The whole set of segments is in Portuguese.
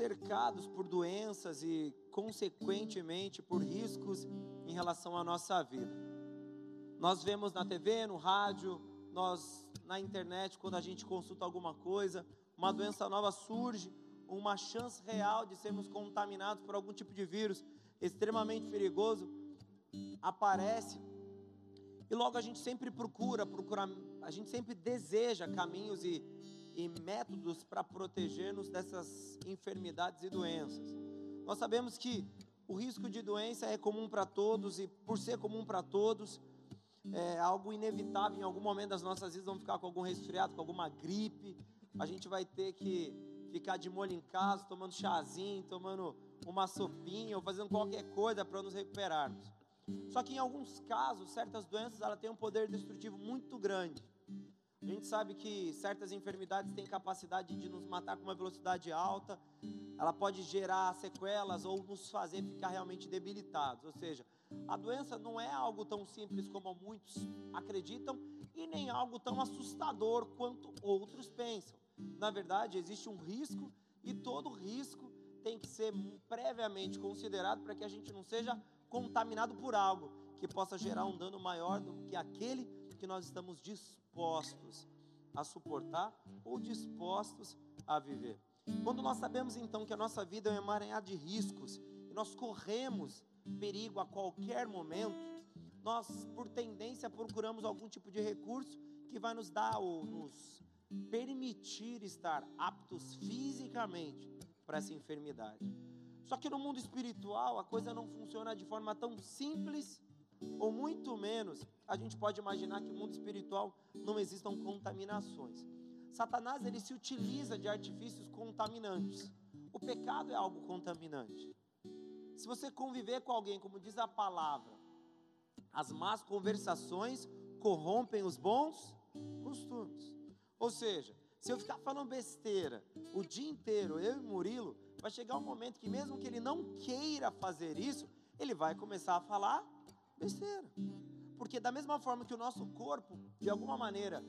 cercados por doenças e, consequentemente, por riscos em relação à nossa vida. Nós vemos na TV, no rádio, nós na internet, quando a gente consulta alguma coisa, uma doença nova surge, uma chance real de sermos contaminados por algum tipo de vírus extremamente perigoso aparece. E logo a gente sempre procura, procura, a gente sempre deseja caminhos e, e métodos para proteger-nos dessas enfermidades e doenças. Nós sabemos que o risco de doença é comum para todos e por ser comum para todos, é algo inevitável em algum momento das nossas vidas vamos ficar com algum resfriado, com alguma gripe, a gente vai ter que ficar de molho em casa, tomando chazinho, tomando uma sopinha ou fazendo qualquer coisa para nos recuperarmos. Só que em alguns casos, certas doenças ela têm um poder destrutivo muito grande. A gente sabe que certas enfermidades têm capacidade de nos matar com uma velocidade alta, ela pode gerar sequelas ou nos fazer ficar realmente debilitados. Ou seja, a doença não é algo tão simples como muitos acreditam e nem algo tão assustador quanto outros pensam. Na verdade, existe um risco e todo risco tem que ser previamente considerado para que a gente não seja contaminado por algo que possa gerar um dano maior do que aquele que nós estamos dispostos a suportar ou dispostos a viver. Quando nós sabemos então que a nossa vida é um emaranhado de riscos e nós corremos perigo a qualquer momento, nós por tendência procuramos algum tipo de recurso que vai nos dar ou nos permitir estar aptos fisicamente para essa enfermidade. Só que no mundo espiritual a coisa não funciona de forma tão simples, ou muito menos a gente pode imaginar que no mundo espiritual não existam contaminações. Satanás ele se utiliza de artifícios contaminantes. O pecado é algo contaminante. Se você conviver com alguém, como diz a palavra, as más conversações corrompem os bons costumes. Ou seja, se eu ficar falando besteira o dia inteiro, eu e Murilo, vai chegar um momento que, mesmo que ele não queira fazer isso, ele vai começar a falar besteira. Porque, da mesma forma que o nosso corpo, de alguma maneira,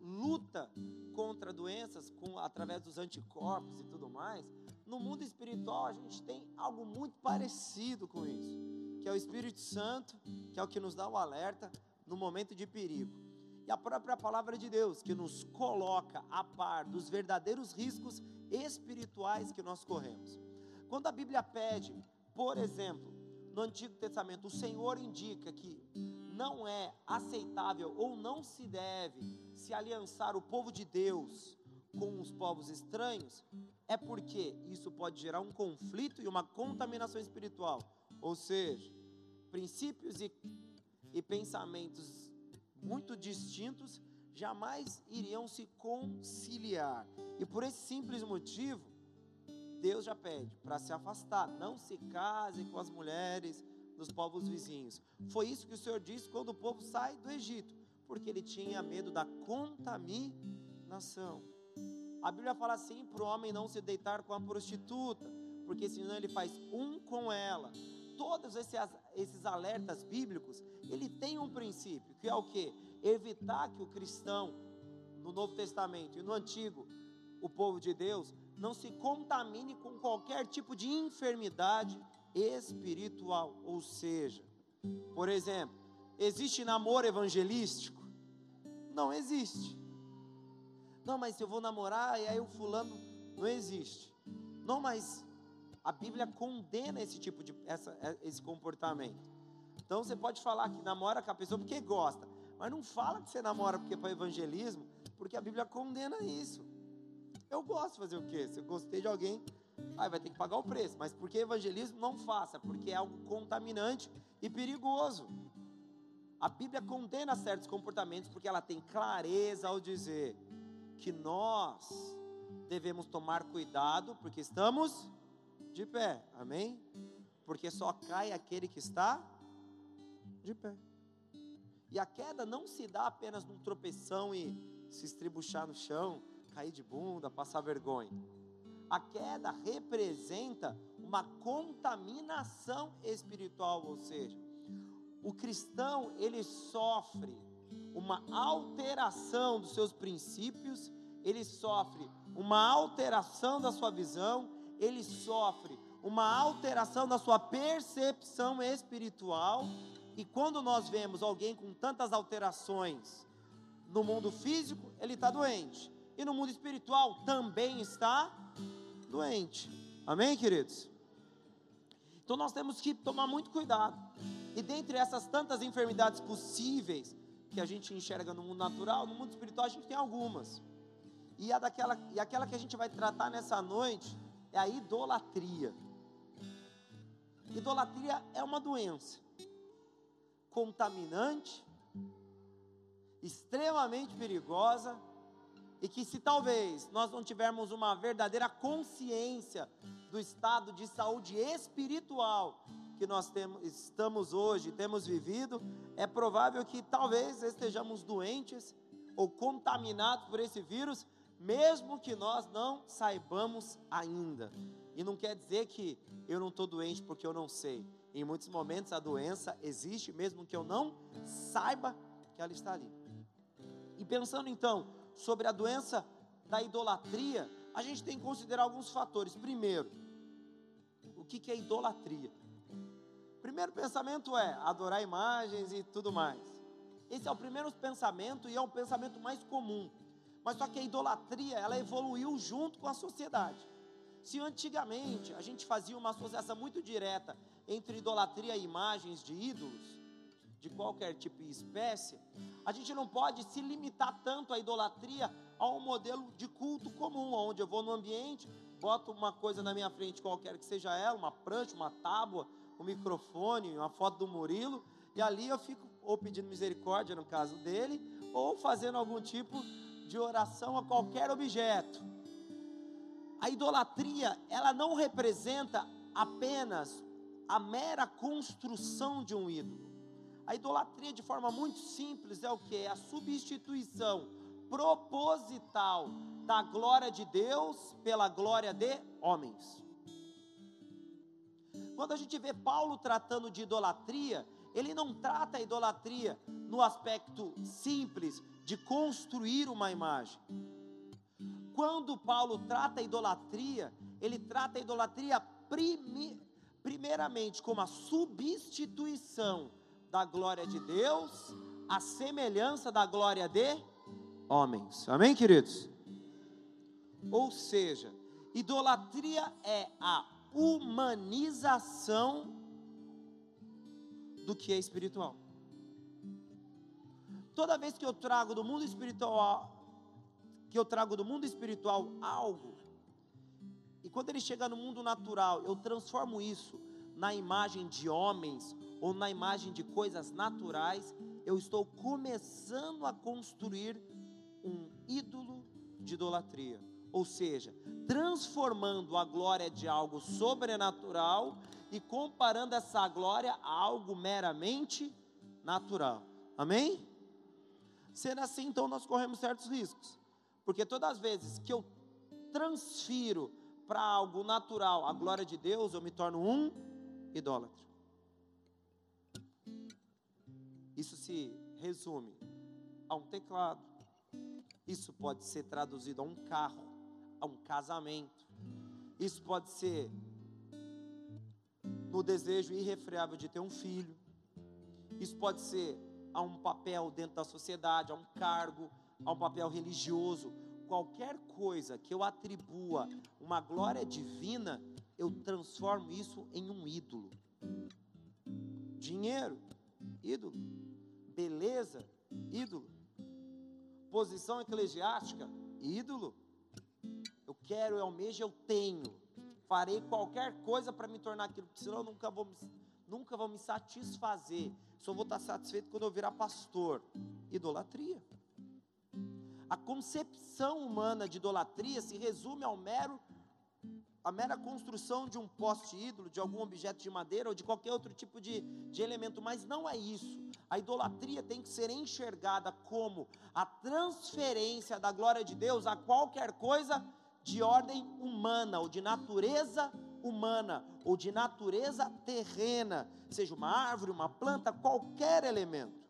luta contra doenças com, através dos anticorpos e tudo mais, no mundo espiritual a gente tem algo muito parecido com isso, que é o Espírito Santo, que é o que nos dá o alerta no momento de perigo e a própria palavra de Deus, que nos coloca a par dos verdadeiros riscos espirituais que nós corremos. Quando a Bíblia pede, por exemplo, no Antigo Testamento, o Senhor indica que não é aceitável ou não se deve se aliançar o povo de Deus com os povos estranhos, é porque isso pode gerar um conflito e uma contaminação espiritual. Ou seja, princípios e, e pensamentos muito distintos, jamais iriam se conciliar. E por esse simples motivo, Deus já pede para se afastar, não se case com as mulheres dos povos vizinhos. Foi isso que o Senhor disse quando o povo sai do Egito, porque ele tinha medo da contaminação. A Bíblia fala assim para o homem não se deitar com a prostituta, porque senão ele faz um com ela todos esses, esses alertas bíblicos, ele tem um princípio, que é o que? Evitar que o cristão, no Novo Testamento e no Antigo, o povo de Deus, não se contamine com qualquer tipo de enfermidade espiritual. Ou seja, por exemplo, existe namoro evangelístico? Não existe. Não, mas eu vou namorar e aí o fulano não existe. Não, mas a Bíblia condena esse tipo de essa, é, esse comportamento. Então você pode falar que namora com a pessoa porque gosta, mas não fala que você namora porque é para evangelismo, porque a Bíblia condena isso. Eu gosto de fazer o quê? Se eu gostei de alguém, aí vai ter que pagar o preço. Mas porque evangelismo não faça, porque é algo contaminante e perigoso. A Bíblia condena certos comportamentos porque ela tem clareza ao dizer que nós devemos tomar cuidado porque estamos de pé, amém? Porque só cai aquele que está de pé. E a queda não se dá apenas num tropeção e se estribuchar no chão, cair de bunda, passar vergonha. A queda representa uma contaminação espiritual, ou seja, o cristão ele sofre uma alteração dos seus princípios, ele sofre uma alteração da sua visão, ele sofre uma alteração da sua percepção espiritual. E quando nós vemos alguém com tantas alterações no mundo físico, ele está doente. E no mundo espiritual também está doente. Amém, queridos? Então nós temos que tomar muito cuidado. E dentre essas tantas enfermidades possíveis que a gente enxerga no mundo natural, no mundo espiritual a gente tem algumas. E, a daquela, e aquela que a gente vai tratar nessa noite é a idolatria. Idolatria é uma doença contaminante, extremamente perigosa, e que se talvez nós não tivermos uma verdadeira consciência do estado de saúde espiritual que nós temos, estamos hoje, temos vivido, é provável que talvez estejamos doentes ou contaminados por esse vírus, mesmo que nós não saibamos ainda. E não quer dizer que eu não estou doente porque eu não sei. Em muitos momentos a doença existe, mesmo que eu não saiba que ela está ali. E pensando então sobre a doença da idolatria, a gente tem que considerar alguns fatores. Primeiro, o que, é idolatria? Primeiro pensamento é adorar imagens e tudo mais. Esse é o primeiro pensamento e é o pensamento mais comum. Mas só que a idolatria, ela evoluiu junto com a sociedade. Se antigamente a gente fazia uma associação muito direta entre idolatria e imagens de ídolos, de qualquer tipo e espécie, a gente não pode se limitar tanto à idolatria a um modelo de culto comum, onde eu vou no ambiente, boto uma coisa na minha frente, qualquer que seja ela, uma prancha, uma tábua, um microfone, uma foto do Murilo, e ali eu fico ou pedindo misericórdia no caso dele, ou fazendo algum tipo de oração a qualquer objeto. A idolatria, ela não representa apenas a mera construção de um ídolo. A idolatria, de forma muito simples, é o que? É a substituição proposital da glória de Deus pela glória de homens. Quando a gente vê Paulo tratando de idolatria, ele não trata a idolatria no aspecto simples de construir uma imagem. Quando Paulo trata a idolatria, ele trata a idolatria primi, primeiramente como a substituição da glória de Deus, a semelhança da glória de homens. Amém, queridos? Ou seja, idolatria é a humanização do que é espiritual. Toda vez que eu trago do mundo espiritual que eu trago do mundo espiritual algo, e quando ele chega no mundo natural, eu transformo isso na imagem de homens ou na imagem de coisas naturais, eu estou começando a construir um ídolo de idolatria. Ou seja, transformando a glória de algo sobrenatural e comparando essa glória a algo meramente natural. Amém? Sendo assim, então nós corremos certos riscos. Porque todas as vezes que eu transfiro para algo natural a glória de Deus, eu me torno um idólatra. Isso se resume a um teclado. Isso pode ser traduzido a um carro, a um casamento. Isso pode ser no desejo irrefreável de ter um filho. Isso pode ser a um papel dentro da sociedade, a um cargo, a um papel religioso. Qualquer coisa que eu atribua uma glória divina, eu transformo isso em um ídolo. Dinheiro, ídolo. Beleza, ídolo. Posição eclesiástica, ídolo. Eu quero, eu almejo, eu tenho. Farei qualquer coisa para me tornar aquilo, porque senão eu nunca vou, nunca vou me satisfazer. Só vou estar satisfeito quando eu virar pastor. Idolatria. A concepção humana de idolatria se resume ao mero a mera construção de um poste ídolo, de algum objeto de madeira ou de qualquer outro tipo de, de elemento, mas não é isso. A idolatria tem que ser enxergada como a transferência da glória de Deus a qualquer coisa de ordem humana ou de natureza humana ou de natureza terrena, seja uma árvore, uma planta, qualquer elemento.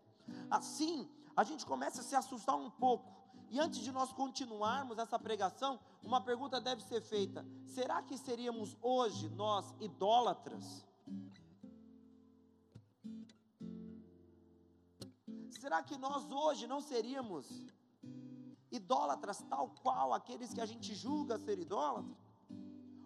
Assim, a gente começa a se assustar um pouco E antes de nós continuarmos essa pregação, uma pergunta deve ser feita: será que seríamos hoje nós idólatras? Será que nós hoje não seríamos idólatras tal qual aqueles que a gente julga ser idólatra?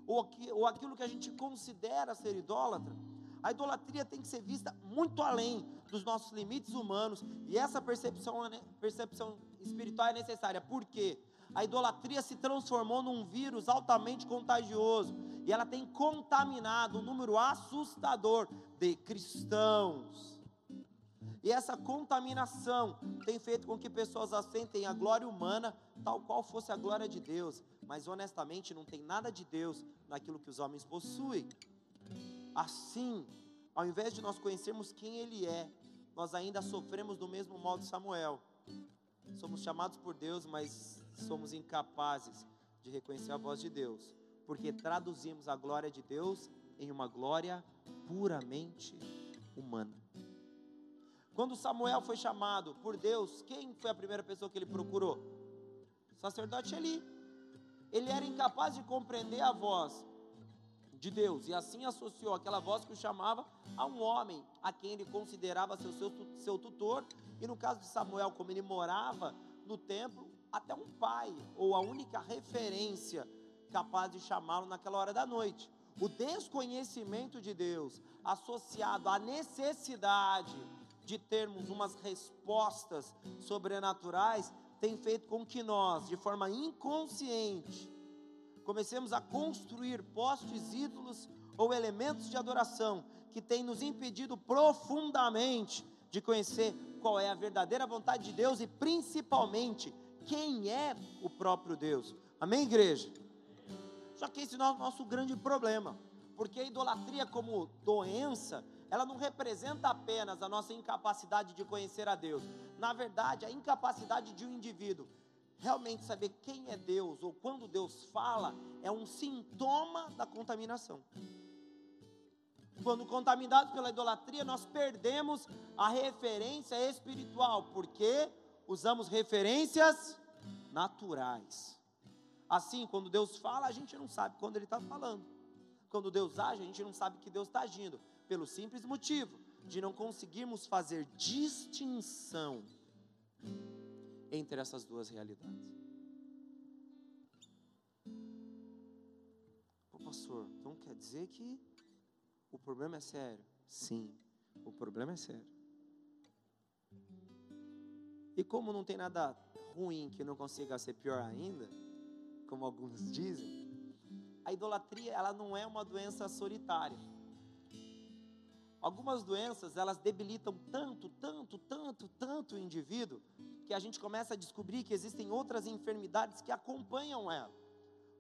Ou, ou aquilo que a gente considera ser idólatra? A idolatria tem que ser vista muito além dos nossos limites humanos, e essa percepção, é percepção espiritual é necessária, porque a idolatria se transformou num vírus altamente contagioso, e ela tem contaminado um número assustador de cristãos. E essa contaminação tem feito com que pessoas assentem a glória humana tal qual fosse a glória de Deus, mas honestamente não tem nada de Deus naquilo que os homens possuem. Assim, ao invés de nós conhecermos quem Ele é, nós ainda sofremos do mesmo modo de Samuel. Somos chamados por Deus, mas somos incapazes de reconhecer a voz de Deus, porque traduzimos a glória de Deus em uma glória puramente humana. Quando Samuel foi chamado por Deus, quem foi a primeira pessoa que ele procurou? O sacerdote Eli. Ele era incapaz de compreender a voz de Deus e assim associou aquela voz que o chamava a um homem a quem ele considerava seu, seu, seu tutor. E no caso de Samuel, como ele morava no templo, até um pai ou a única referência capaz de chamá-lo naquela hora da noite. O desconhecimento de Deus associado à necessidade de termos umas respostas sobrenaturais, tem feito com que nós, de forma inconsciente, comecemos a construir postes, ídolos ou elementos de adoração que têm nos impedido profundamente de conhecer qual é a verdadeira vontade de Deus e principalmente quem é o próprio Deus. Amém, igreja? Só que esse é o nosso grande problema, porque a idolatria como doença, ela não representa apenas a nossa incapacidade de conhecer a Deus. Na verdade, a incapacidade de um indivíduo realmente saber quem é Deus ou quando Deus fala é um sintoma da contaminação. Quando contaminados pela idolatria, nós perdemos a referência espiritual, porque usamos referências naturais. Assim, quando Deus fala, a gente não sabe quando Ele está falando. Quando Deus age, a gente não sabe que Deus está agindo pelo simples motivo de não conseguirmos fazer distinção entre essas duas realidades. Pô, pastor, então quer dizer que o problema é sério? Sim, o problema é sério. E como não tem nada ruim que não consiga ser pior ainda, como alguns dizem, a idolatria ela não é uma doença solitária. Algumas doenças, elas debilitam tanto, tanto, tanto, tanto o indivíduo, que a gente começa a descobrir que existem outras enfermidades que acompanham ela.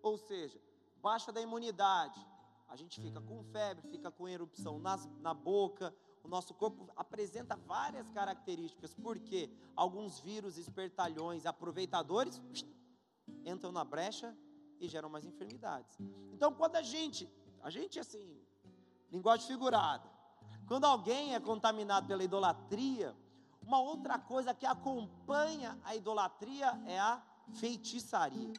Ou seja, baixa da imunidade, a gente fica com febre, fica com erupção nas, na boca, o nosso corpo apresenta várias características, porque alguns vírus, espertalhões, aproveitadores entram na brecha e geram mais enfermidades. Então, quando a gente, a gente assim, linguagem figurada, quando alguém é contaminado pela idolatria, uma outra coisa que acompanha a idolatria é a feitiçaria.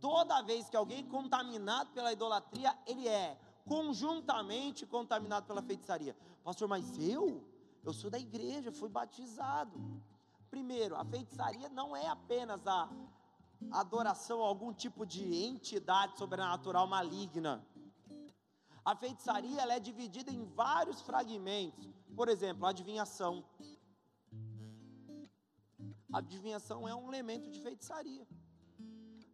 Toda vez que alguém contaminado pela idolatria, ele é conjuntamente contaminado pela feitiçaria. Pastor, mas eu? Eu sou da igreja, fui batizado. Primeiro, a feitiçaria não é apenas a adoração a algum tipo de entidade sobrenatural maligna. A feitiçaria é dividida em vários fragmentos. Por exemplo, a adivinhação. A adivinhação é um elemento de feitiçaria.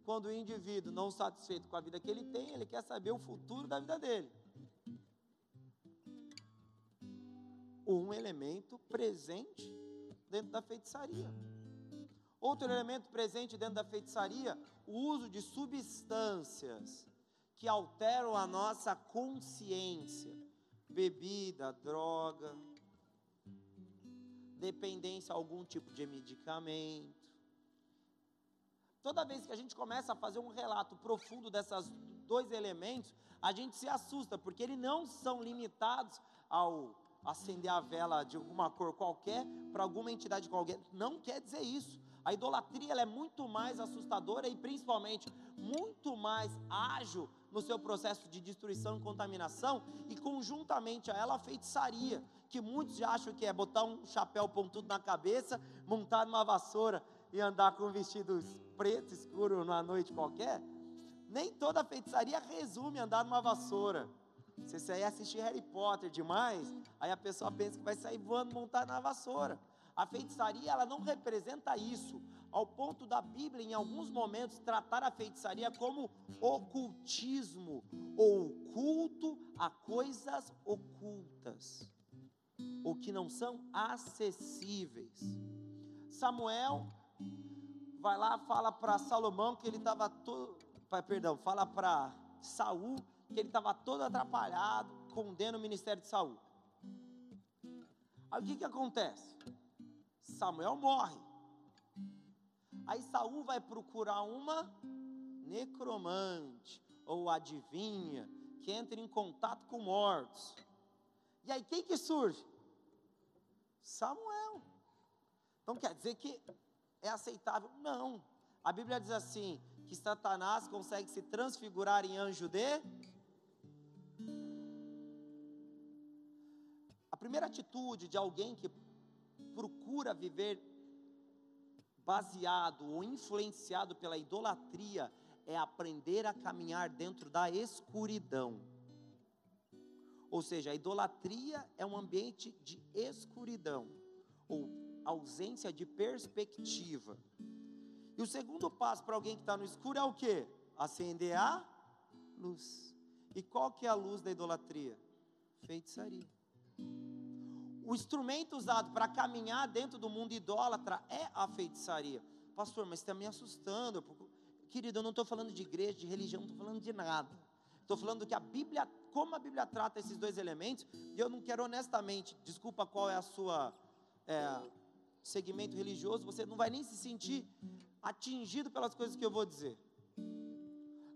Quando o indivíduo, não satisfeito com a vida que ele tem, ele quer saber o futuro da vida dele. Um elemento presente dentro da feitiçaria. Outro elemento presente dentro da feitiçaria, o uso de substâncias que alteram a nossa consciência. Bebida, droga, dependência a algum tipo de medicamento. Toda vez que a gente começa a fazer um relato profundo desses dois elementos, a gente se assusta, porque eles não são limitados ao acender a vela de alguma cor qualquer para alguma entidade qualquer. Não quer dizer isso. A idolatria é muito mais assustadora e principalmente muito mais ágil no seu processo de destruição e contaminação e conjuntamente a ela a feitiçaria, que muitos acham que é botar um chapéu pontudo na cabeça, montar numa vassoura e andar com vestidos preto escuro numa noite qualquer. Nem toda feitiçaria resume andar numa vassoura. Se você assistir Harry Potter demais, aí a pessoa pensa que vai sair voando montado na vassoura. A feitiçaria, ela não representa isso, ao ponto da Bíblia, em alguns momentos, tratar a feitiçaria como ocultismo, ou culto a coisas ocultas, ou que não são acessíveis. Samuel vai lá, fala para Salomão que ele estava todo, perdão, fala para Saul que ele estava todo atrapalhado, condena o ministério de Saul. Aí o que, que acontece? Samuel morre. Aí Saul vai procurar uma necromante ou adivinha que entra em contato com mortos. E aí quem que surge? Samuel. Então quer dizer que é aceitável? Não. A Bíblia diz assim: que Satanás consegue se transfigurar em anjo de A primeira atitude de alguém que procura viver baseado ou influenciado pela idolatria é aprender a caminhar dentro da escuridão. Ou seja, a idolatria é um ambiente de escuridão ou ausência de perspectiva. E o segundo passo para alguém que está no escuro é o que? Acender a luz. E qual que é a luz da idolatria? Feitiçaria. O instrumento usado para caminhar dentro do mundo idólatra é a feitiçaria. Pastor, mas está me assustando. Querido, eu não estou falando de igreja, de religião, não estou falando de nada. Estou falando que a Bíblia, como a Bíblia trata esses dois elementos, e eu não quero honestamente, desculpa qual é a sua é, segmento religioso, você não vai nem se sentir atingido pelas coisas que eu vou dizer.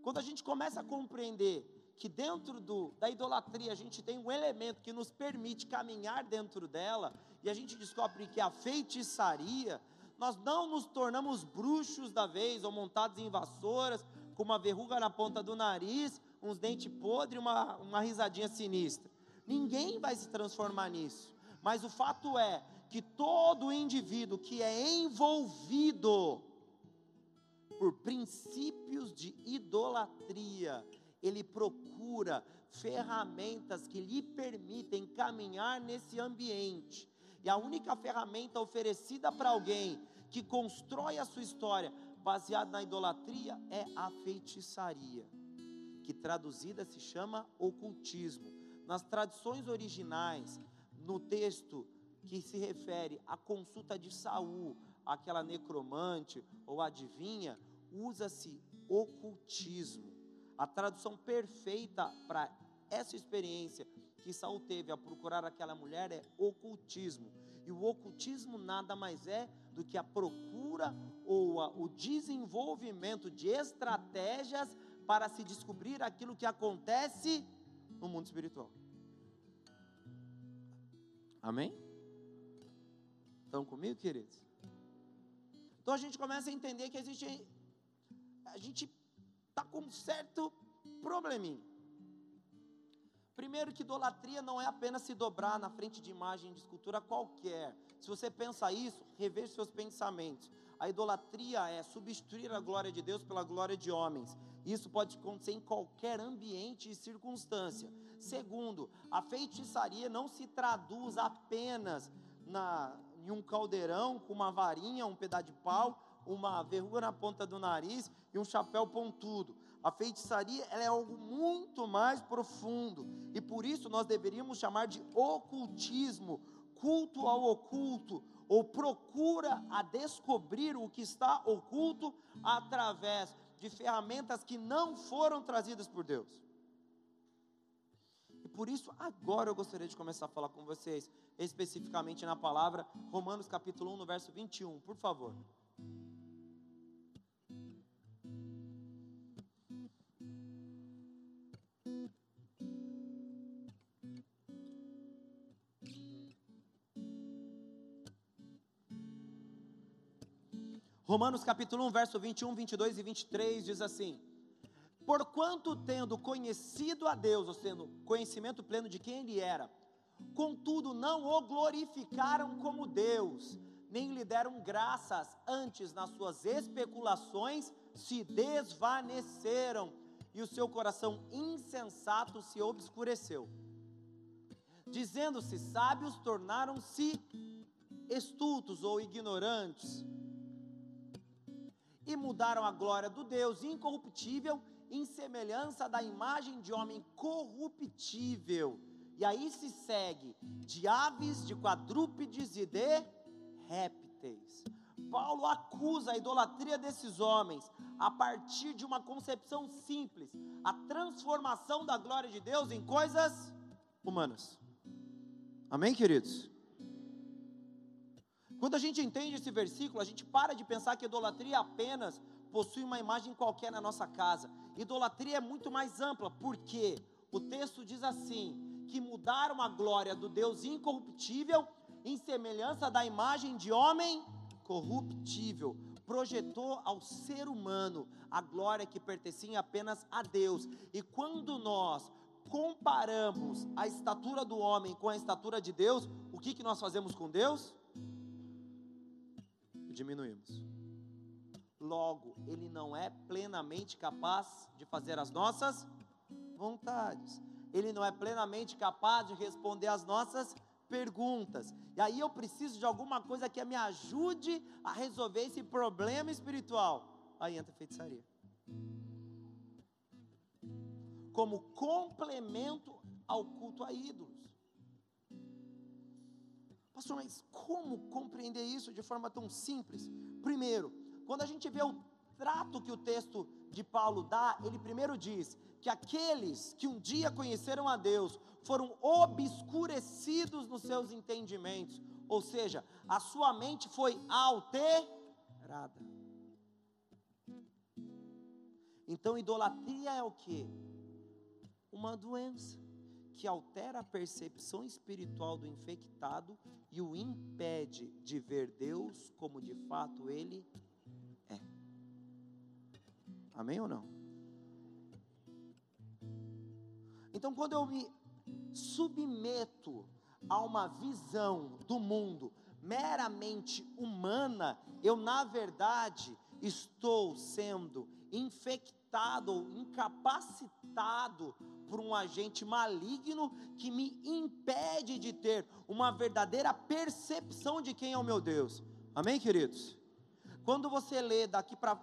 Quando a gente começa a compreender que dentro do, da idolatria a gente tem um elemento que nos permite caminhar dentro dela, e a gente descobre que a feitiçaria, nós não nos tornamos bruxos da vez, ou montados em vassouras, com uma verruga na ponta do nariz, uns dentes podres e uma, uma risadinha sinistra. Ninguém vai se transformar nisso. Mas o fato é que todo indivíduo que é envolvido por princípios de idolatria, ele procura ferramentas que lhe permitem caminhar nesse ambiente. E a única ferramenta oferecida para alguém que constrói a sua história baseada na idolatria é a feitiçaria, que traduzida se chama ocultismo. Nas tradições originais, no texto que se refere à consulta de Saul, aquela necromante ou adivinha, usa-se ocultismo. A tradução perfeita para essa experiência que Saul teve ao procurar aquela mulher é ocultismo. E o ocultismo nada mais é do que a procura ou a, o desenvolvimento de estratégias para se descobrir aquilo que acontece no mundo espiritual. Amém? Estão comigo, queridos? Então a gente começa a entender que existe. A gente está com um certo probleminha. Primeiro que idolatria não é apenas se dobrar na frente de imagem de escultura qualquer. Se você pensa isso, reveja seus pensamentos. A idolatria é substituir a glória de Deus pela glória de homens. Isso pode acontecer em qualquer ambiente e circunstância. Segundo, a feitiçaria não se traduz apenas na, em um caldeirão com uma varinha, um pedaço de pau uma verruga na ponta do nariz e um chapéu pontudo. A feitiçaria é algo muito mais profundo e por isso nós deveríamos chamar de ocultismo, culto ao oculto, ou procura a descobrir o que está oculto através de ferramentas que não foram trazidas por Deus. E por isso, agora eu gostaria de começar a falar com vocês, especificamente na palavra Romanos capítulo 1, no verso 21, por favor. Romanos capítulo 1, verso 21, 22 e 23 diz assim: Porquanto tendo conhecido a Deus, ou seja, conhecimento pleno de quem ele era, contudo não o glorificaram como Deus, nem lhe deram graças, antes nas suas especulações se desvaneceram, e o seu coração insensato se obscureceu. Dizendo-se sábios, tornaram-se estultos ou ignorantes, e mudaram a glória do Deus incorruptível em semelhança da imagem de homem corruptível. E aí se segue de aves, de quadrúpedes e de répteis. Paulo acusa a idolatria desses homens a partir de uma concepção simples, a transformação da glória de Deus em coisas humanas. Amém, queridos? Quando a gente entende esse versículo, a gente para de pensar que idolatria apenas possui uma imagem qualquer na nossa casa. Idolatria é muito mais ampla, porque o texto diz assim: que mudaram a glória do Deus incorruptível em semelhança da imagem de homem corruptível. Projetou ao ser humano a glória que pertencia apenas a Deus. E quando nós comparamos a estatura do homem com a estatura de Deus, o que, que nós fazemos com Deus? Diminuímos. Logo, ele não é plenamente capaz de fazer as nossas vontades. Ele não é plenamente capaz de responder às nossas perguntas. E aí eu preciso de alguma coisa que me ajude a resolver esse problema espiritual. Aí entra a feitiçaria. Como complemento ao culto a ídolos. Pastor, mas como compreender isso de forma tão simples? Primeiro, quando a gente vê o trato que o texto de Paulo dá, ele primeiro diz que aqueles que um dia conheceram a Deus foram obscurecidos nos seus entendimentos, ou seja, a sua mente foi alterada. Então, idolatria é o que? Uma doença que altera a percepção espiritual do infectado e o impede de ver Deus como de fato ele é. Amém ou não? Então, quando eu me submeto a uma visão do mundo meramente humana, eu, na verdade, estou sendo infectado incapacitado por um agente maligno que me impede de ter uma verdadeira percepção de quem é o meu Deus. Amém, queridos? Quando você lê daqui para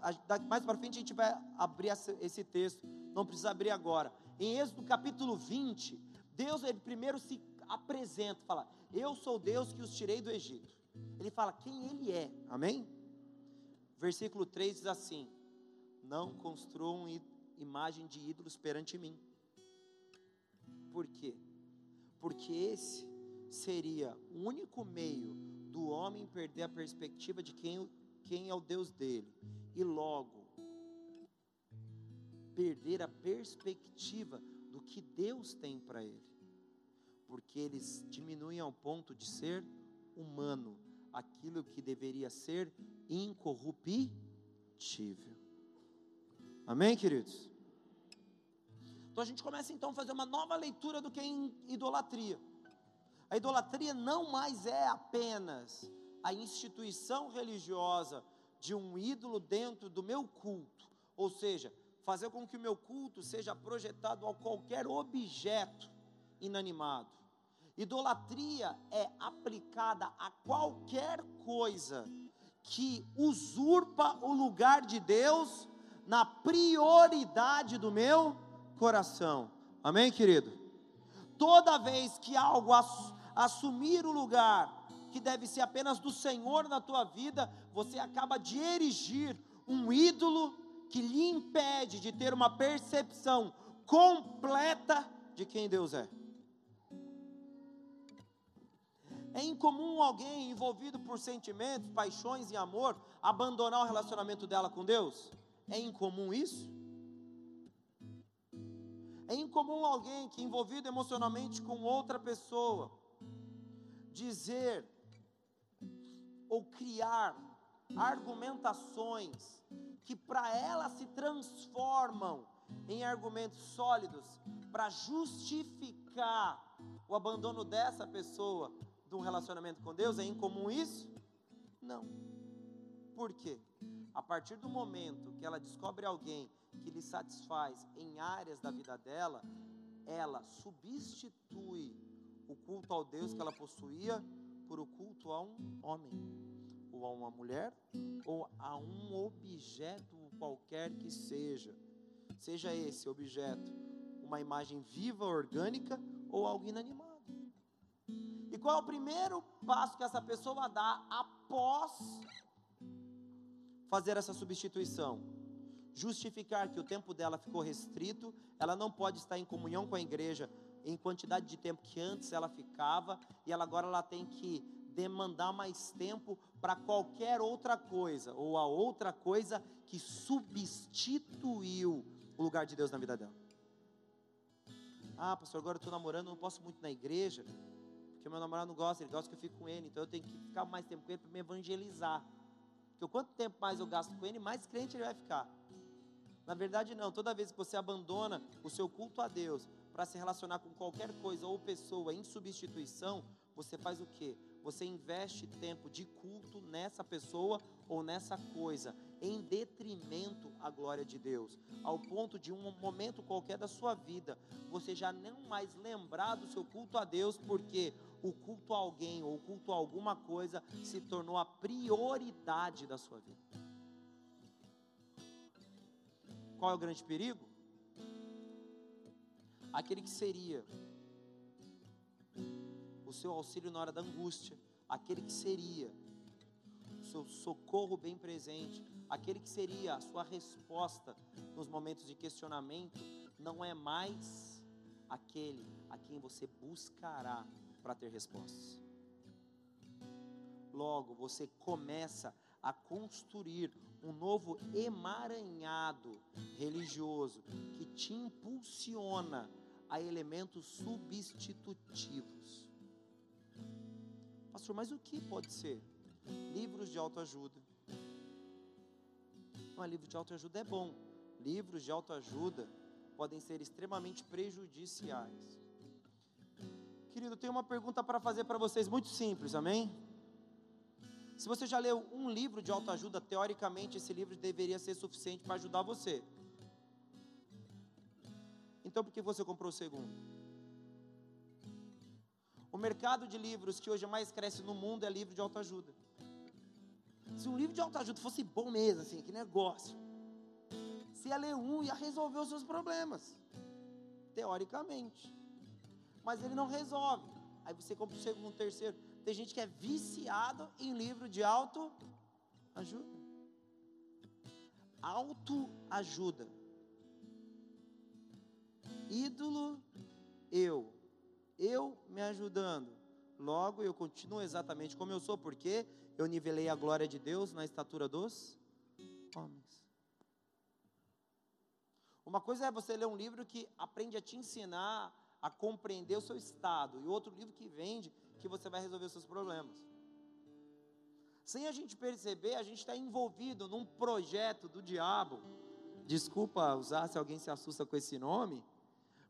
mais para frente a gente vai abrir esse texto, não precisa abrir agora. Em Êxodo capítulo 20, Deus ele primeiro se apresenta, fala: "Eu sou Deus que os tirei do Egito". Ele fala quem ele é. Amém? Versículo 3 diz assim: Não construam imagem de ídolos perante mim. Por quê? Porque esse seria o único meio do homem perder a perspectiva de quem quem é o Deus dele, e logo perder a perspectiva do que Deus tem para ele, porque eles diminuem ao ponto de ser humano, aquilo que deveria ser incorruptível. Amém, queridos? Então a gente começa então a fazer uma nova leitura do que é idolatria. A idolatria não mais é apenas a instituição religiosa de um ídolo dentro do meu culto, ou seja, fazer com que o meu culto seja projetado a qualquer objeto inanimado. Idolatria é aplicada a qualquer coisa que usurpa o lugar de Deus na prioridade do meu coração. Amém, querido? Toda vez que algo assumir o lugar que deve ser apenas do Senhor na tua vida, você acaba de erigir um ídolo que lhe impede de ter uma percepção completa de quem Deus é. É incomum alguém envolvido por sentimentos, paixões e amor abandonar o relacionamento dela com Deus? É incomum isso? É incomum alguém que envolvido emocionalmente com outra pessoa dizer ou criar argumentações que para ela se transformam em argumentos sólidos para justificar o abandono dessa pessoa de um relacionamento com Deus? É incomum isso? Não. Por quê? A partir do momento que ela descobre alguém que lhe satisfaz em áreas da vida dela, ela substitui o culto ao Deus que ela possuía por o culto a um homem, ou a uma mulher, ou a um objeto qualquer que seja. Seja esse objeto uma imagem viva, orgânica ou algo inanimado. E qual é o primeiro passo que essa pessoa dá após fazer essa substituição? Justificar que o tempo dela ficou restrito, ela não pode estar em comunhão com a igreja em quantidade de tempo que antes ela ficava, e ela agora ela tem que demandar mais tempo para qualquer outra coisa, ou a outra coisa que substituiu o lugar de Deus na vida dela. Ah, pastor, agora eu estou namorando, não posso muito na igreja, porque meu namorado não gosta, ele gosta que eu fique com ele, então eu tenho que ficar mais tempo com ele para me evangelizar. Porque quanto tempo mais eu gasto com ele, mais crente ele vai ficar. Na verdade, não. Toda vez que você abandona o seu culto a Deus para se relacionar com qualquer coisa ou pessoa em substituição, você faz o quê? Você investe tempo de culto nessa pessoa ou nessa coisa, em detrimento à glória de Deus, ao ponto de um momento qualquer da sua vida, você já não mais lembrar do seu culto a Deus, porque o culto a alguém ou o culto a alguma coisa se tornou a prioridade da sua vida. Qual é o grande perigo? Aquele que seria o seu auxílio na hora da angústia, aquele que seria o seu socorro bem presente, aquele que seria a sua resposta nos momentos de questionamento, não é mais aquele a quem você buscará para ter respostas. Logo, você começa a construir um novo emaranhado religioso que te impulsiona a elementos substitutivos. Pastor, mas o que pode ser? Livros de autoajuda. Não, livro de autoajuda é bom. Livros de autoajuda podem ser extremamente prejudiciais. Querido, tenho uma pergunta para fazer para vocês, muito simples, amém? Se você já leu um livro de autoajuda, teoricamente esse livro deveria ser suficiente para ajudar você. Então por que você comprou o segundo? O mercado de livros que hoje mais cresce no mundo é livro de autoajuda. Se um livro de autoajuda fosse bom mesmo, assim, que negócio, você ia ler um e ia resolver os seus problemas, teoricamente. Mas ele não resolve. Aí você compra o segundo, o terceiro. Tem gente que é viciado em livro de autoajuda. Autoajuda. Ídolo, eu eu me ajudando. Logo eu continuo exatamente como eu sou, porque eu nivelei a glória de Deus na estatura dos homens. Uma coisa é você ler um livro que aprende a te ensinar a compreender o seu estado, e outro livro que vende que você vai resolver os seus problemas. Sem a gente perceber, a gente está envolvido num projeto do diabo. Desculpa usar se alguém se assusta com esse nome,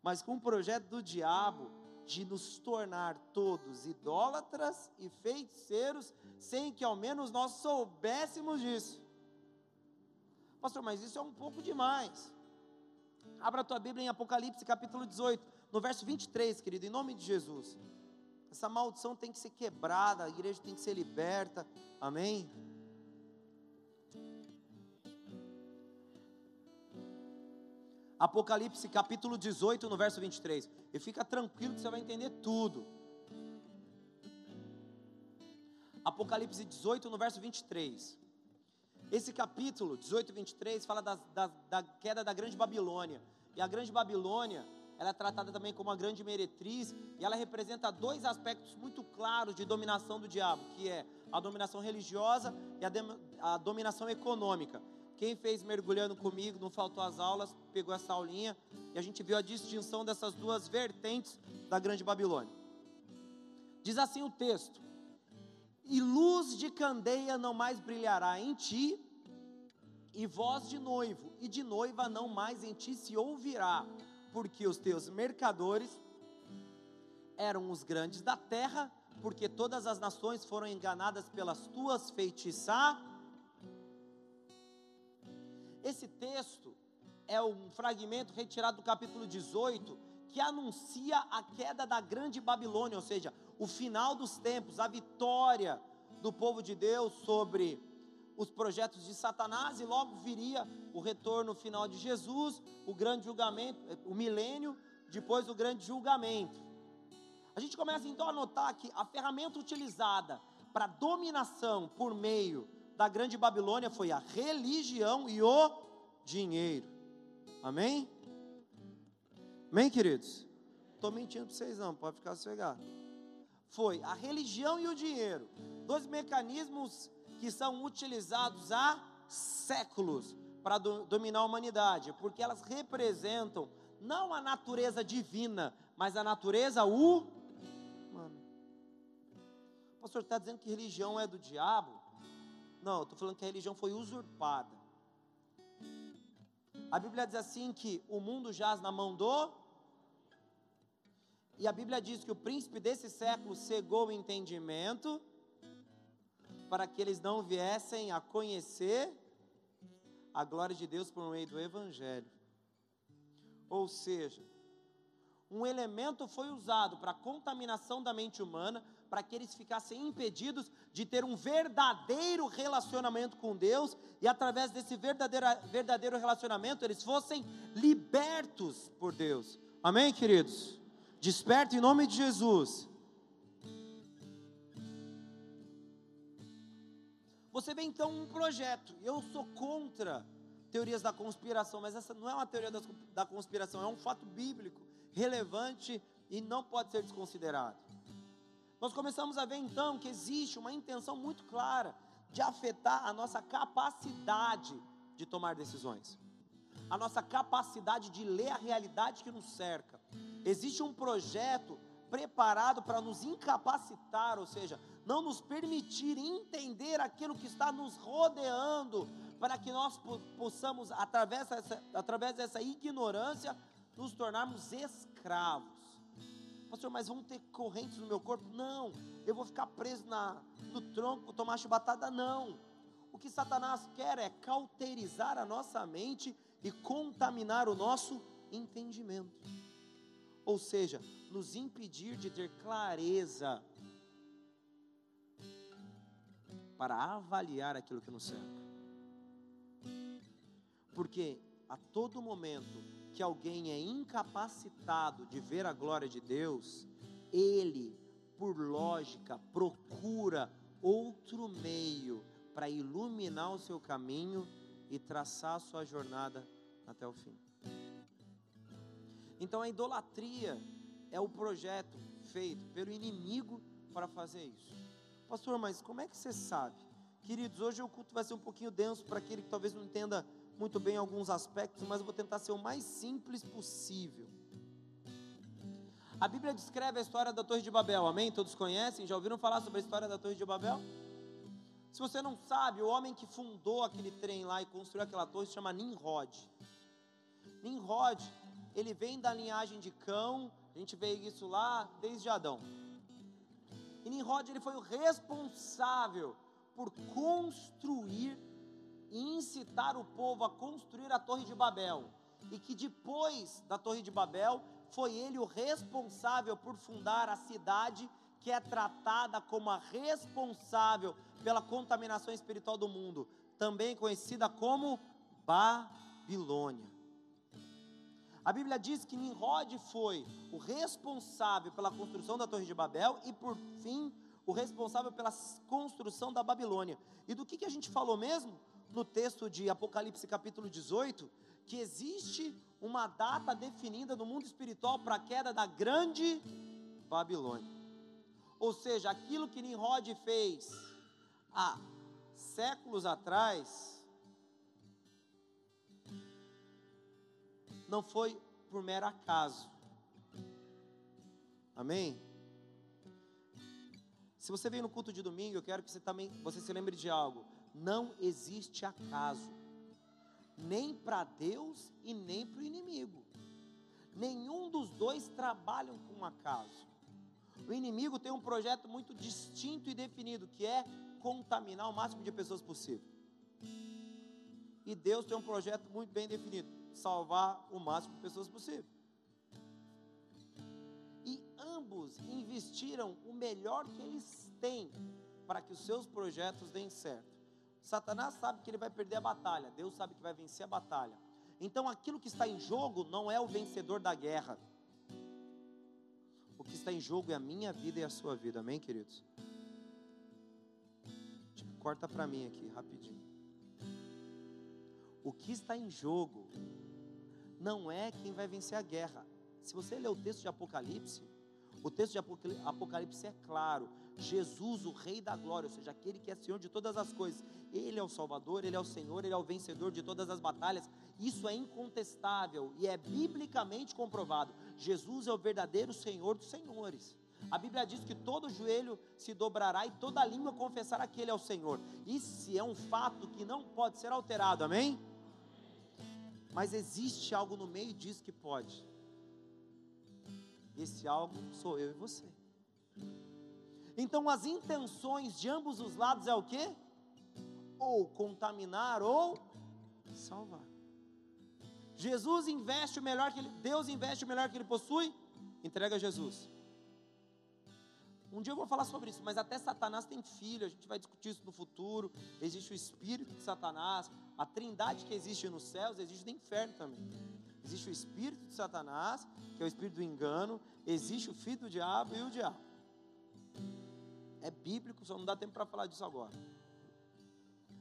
mas com um projeto do diabo de nos tornar todos idólatras e feiticeiros, sem que ao menos nós soubéssemos disso. Pastor, mas isso é um pouco demais. Abra a tua Bíblia em Apocalipse capítulo 18, no verso 23, querido, em nome de Jesus. Essa maldição tem que ser quebrada, a igreja tem que ser liberta, amém? Apocalipse capítulo 18, no verso 23. E fica tranquilo que você vai entender tudo. Apocalipse 18, no verso 23. Esse capítulo 18 e 23 fala da, da, da queda da grande Babilônia. E a grande Babilônia, ela é tratada também como uma grande meretriz, e ela representa dois aspectos muito claros de dominação do diabo, que é a dominação religiosa e a, de, a dominação econômica. Quem fez mergulhando comigo, não faltou as aulas, pegou essa aulinha e a gente viu a distinção dessas duas vertentes da Grande Babilônia. Diz assim o texto: E luz de candeia não mais brilhará em ti, e voz de noivo e de noiva não mais em ti se ouvirá, porque os teus mercadores eram os grandes da terra, porque todas as nações foram enganadas pelas tuas feitiças. Esse texto é um fragmento retirado do capítulo 18, que anuncia a queda da grande Babilônia, ou seja, o final dos tempos, a vitória do povo de Deus sobre os projetos de Satanás, e logo viria o retorno final de Jesus, o grande julgamento, o milênio, depois o grande julgamento. A gente começa então a notar que a ferramenta utilizada para dominação por meio da grande Babilônia foi a religião e o dinheiro. Amém? Amém, queridos? Estou mentindo para vocês não, pode ficar sossegado. Foi a religião e o dinheiro, dois mecanismos que são utilizados há séculos para do, dominar a humanidade, porque elas representam não a natureza divina, mas a natureza humana. O pastor está dizendo que religião é do diabo? Não, estou falando que a religião foi usurpada. A Bíblia diz assim que o mundo jaz na mão do. E a Bíblia diz que o príncipe desse século cegou o entendimento para que eles não viessem a conhecer a glória de Deus por meio do Evangelho. Ou seja, um elemento foi usado para a contaminação da mente humana, para que eles ficassem impedidos de ter um verdadeiro relacionamento com Deus, e através desse verdadeiro, verdadeiro relacionamento eles fossem libertos por Deus. Amém, queridos? Desperta em nome de Jesus. Você vê então um projeto. Eu sou contra teorias da conspiração, mas essa não é uma teoria da conspiração, é um fato bíblico relevante e não pode ser desconsiderado. Nós começamos a ver então que existe uma intenção muito clara de afetar a nossa capacidade de tomar decisões, a nossa capacidade de ler a realidade que nos cerca. Existe um projeto preparado para nos incapacitar, ou seja, não nos permitir entender aquilo que está nos rodeando, para que nós possamos, através dessa, através dessa ignorância, nos tornarmos escravos. Pastor, mas vão ter correntes no meu corpo? Não. Eu vou ficar preso na, no tronco, tomar chibatada? Não. O que Satanás quer é cauterizar a nossa mente e contaminar o nosso entendimento. Ou seja, nos impedir de ter clareza para avaliar aquilo que nos cerca. Porque a todo momento que alguém é incapacitado de ver a glória de Deus, ele, por lógica, procura outro meio para iluminar o seu caminho e traçar a sua jornada até o fim. Então a idolatria é o projeto feito pelo inimigo para fazer isso. Pastor, mas como é que você sabe? Queridos, hoje o culto vai ser um pouquinho denso para aquele que talvez não entenda muito bem alguns aspectos, mas eu vou tentar ser o mais simples possível. A Bíblia descreve a história da Torre de Babel, amém? Todos conhecem? Já ouviram falar sobre a história da Torre de Babel? Se você não sabe, o homem que fundou aquele trem lá e construiu aquela torre se chama Nimrod. Nimrod, ele vem da linhagem de Cão, a gente vê isso lá desde Adão. E Nimrod ele foi o responsável por construir e incitar o povo a construir a Torre de Babel. E que depois da Torre de Babel, foi ele o responsável por fundar a cidade que é tratada como a responsável pela contaminação espiritual do mundo, também conhecida como Babilônia. A Bíblia diz que Nimrod foi o responsável pela construção da Torre de Babel e, por fim, o responsável pela construção da Babilônia. E do que, que a gente falou mesmo? No texto de Apocalipse, capítulo 18, que existe uma data definida no mundo espiritual para a queda da grande Babilônia. Ou seja, aquilo que Nimrod fez há séculos atrás, não foi por mero acaso. Amém? Se você veio no culto de domingo, eu quero que você também você se lembre de algo. Não existe acaso, nem para Deus e nem para o inimigo. Nenhum dos dois trabalham com acaso. O inimigo tem um projeto muito distinto e definido, que é contaminar o máximo de pessoas possível. E Deus tem um projeto muito bem definido, salvar o máximo de pessoas possível. E ambos investiram o melhor que eles têm para que os seus projetos deem certo. Satanás sabe que ele vai perder a batalha, Deus sabe que vai vencer a batalha. Então aquilo que está em jogo não é o vencedor da guerra. O que está em jogo é a minha vida e a sua vida, amém, queridos? Corta para mim aqui, rapidinho. O que está em jogo não é quem vai vencer a guerra. Se você ler o texto de Apocalipse, o texto de Apocalipse é claro. Jesus, o Rei da Glória, ou seja, aquele que é Senhor de todas as coisas, Ele é o Salvador, Ele é o Senhor, Ele é o vencedor de todas as batalhas. Isso é incontestável e é biblicamente comprovado. Jesus é o verdadeiro Senhor dos Senhores. A Bíblia diz que todo joelho se dobrará e toda língua confessará que Ele é o Senhor. Isso é um fato que não pode ser alterado, amém? Mas existe algo no meio disso que pode. Esse algo sou eu e você. Então as intenções de ambos os lados é o que? Ou contaminar ou salvar. Jesus investe o melhor que ele, Deus investe o melhor que ele possui, entrega Jesus. Um dia eu vou falar sobre isso, mas até Satanás tem filho, a gente vai discutir isso no futuro. Existe o espírito de Satanás, a trindade que existe nos céus, existe no inferno também. Existe o espírito de Satanás, que é o espírito do engano, existe o filho do diabo e o diabo. É bíblico, só não dá tempo para falar disso agora.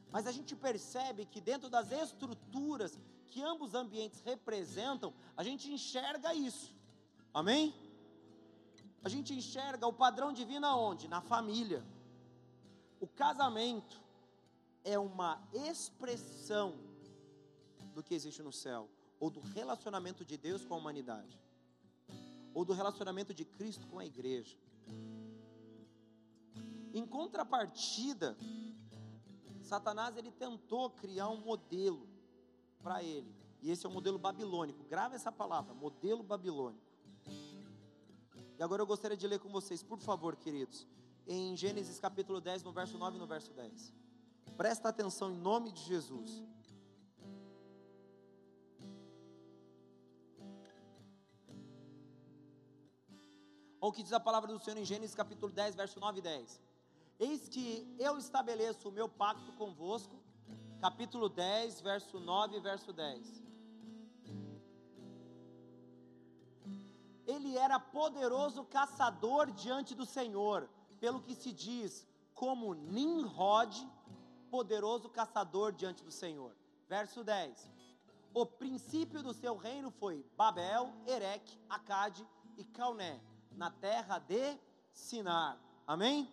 Mas a gente percebe que dentro das estruturas que ambos ambientes representam, a gente enxerga isso. Amém? A gente enxerga o padrão divino aonde? Na família. O casamento é uma expressão do que existe no céu, ou do relacionamento de Deus com a humanidade, ou do relacionamento de Cristo com a igreja. Em contrapartida, Satanás ele tentou criar um modelo para ele. E esse é o modelo babilônico. Grava essa palavra, modelo babilônico. E agora eu gostaria de ler com vocês, por favor, queridos, em Gênesis capítulo 10, no verso 9 e no verso 10. Presta atenção em nome de Jesus. Olha o que diz a palavra do Senhor em Gênesis capítulo 10, verso 9 e 10. Eis que eu estabeleço o meu pacto convosco, capítulo 10, verso 9 e verso 10. Ele era poderoso caçador diante do Senhor, pelo que se diz, como Nimrod, poderoso caçador diante do Senhor. Verso 10. O princípio do seu reino foi Babel, Erec, Acade e Calné, na terra de Sinar. Amém?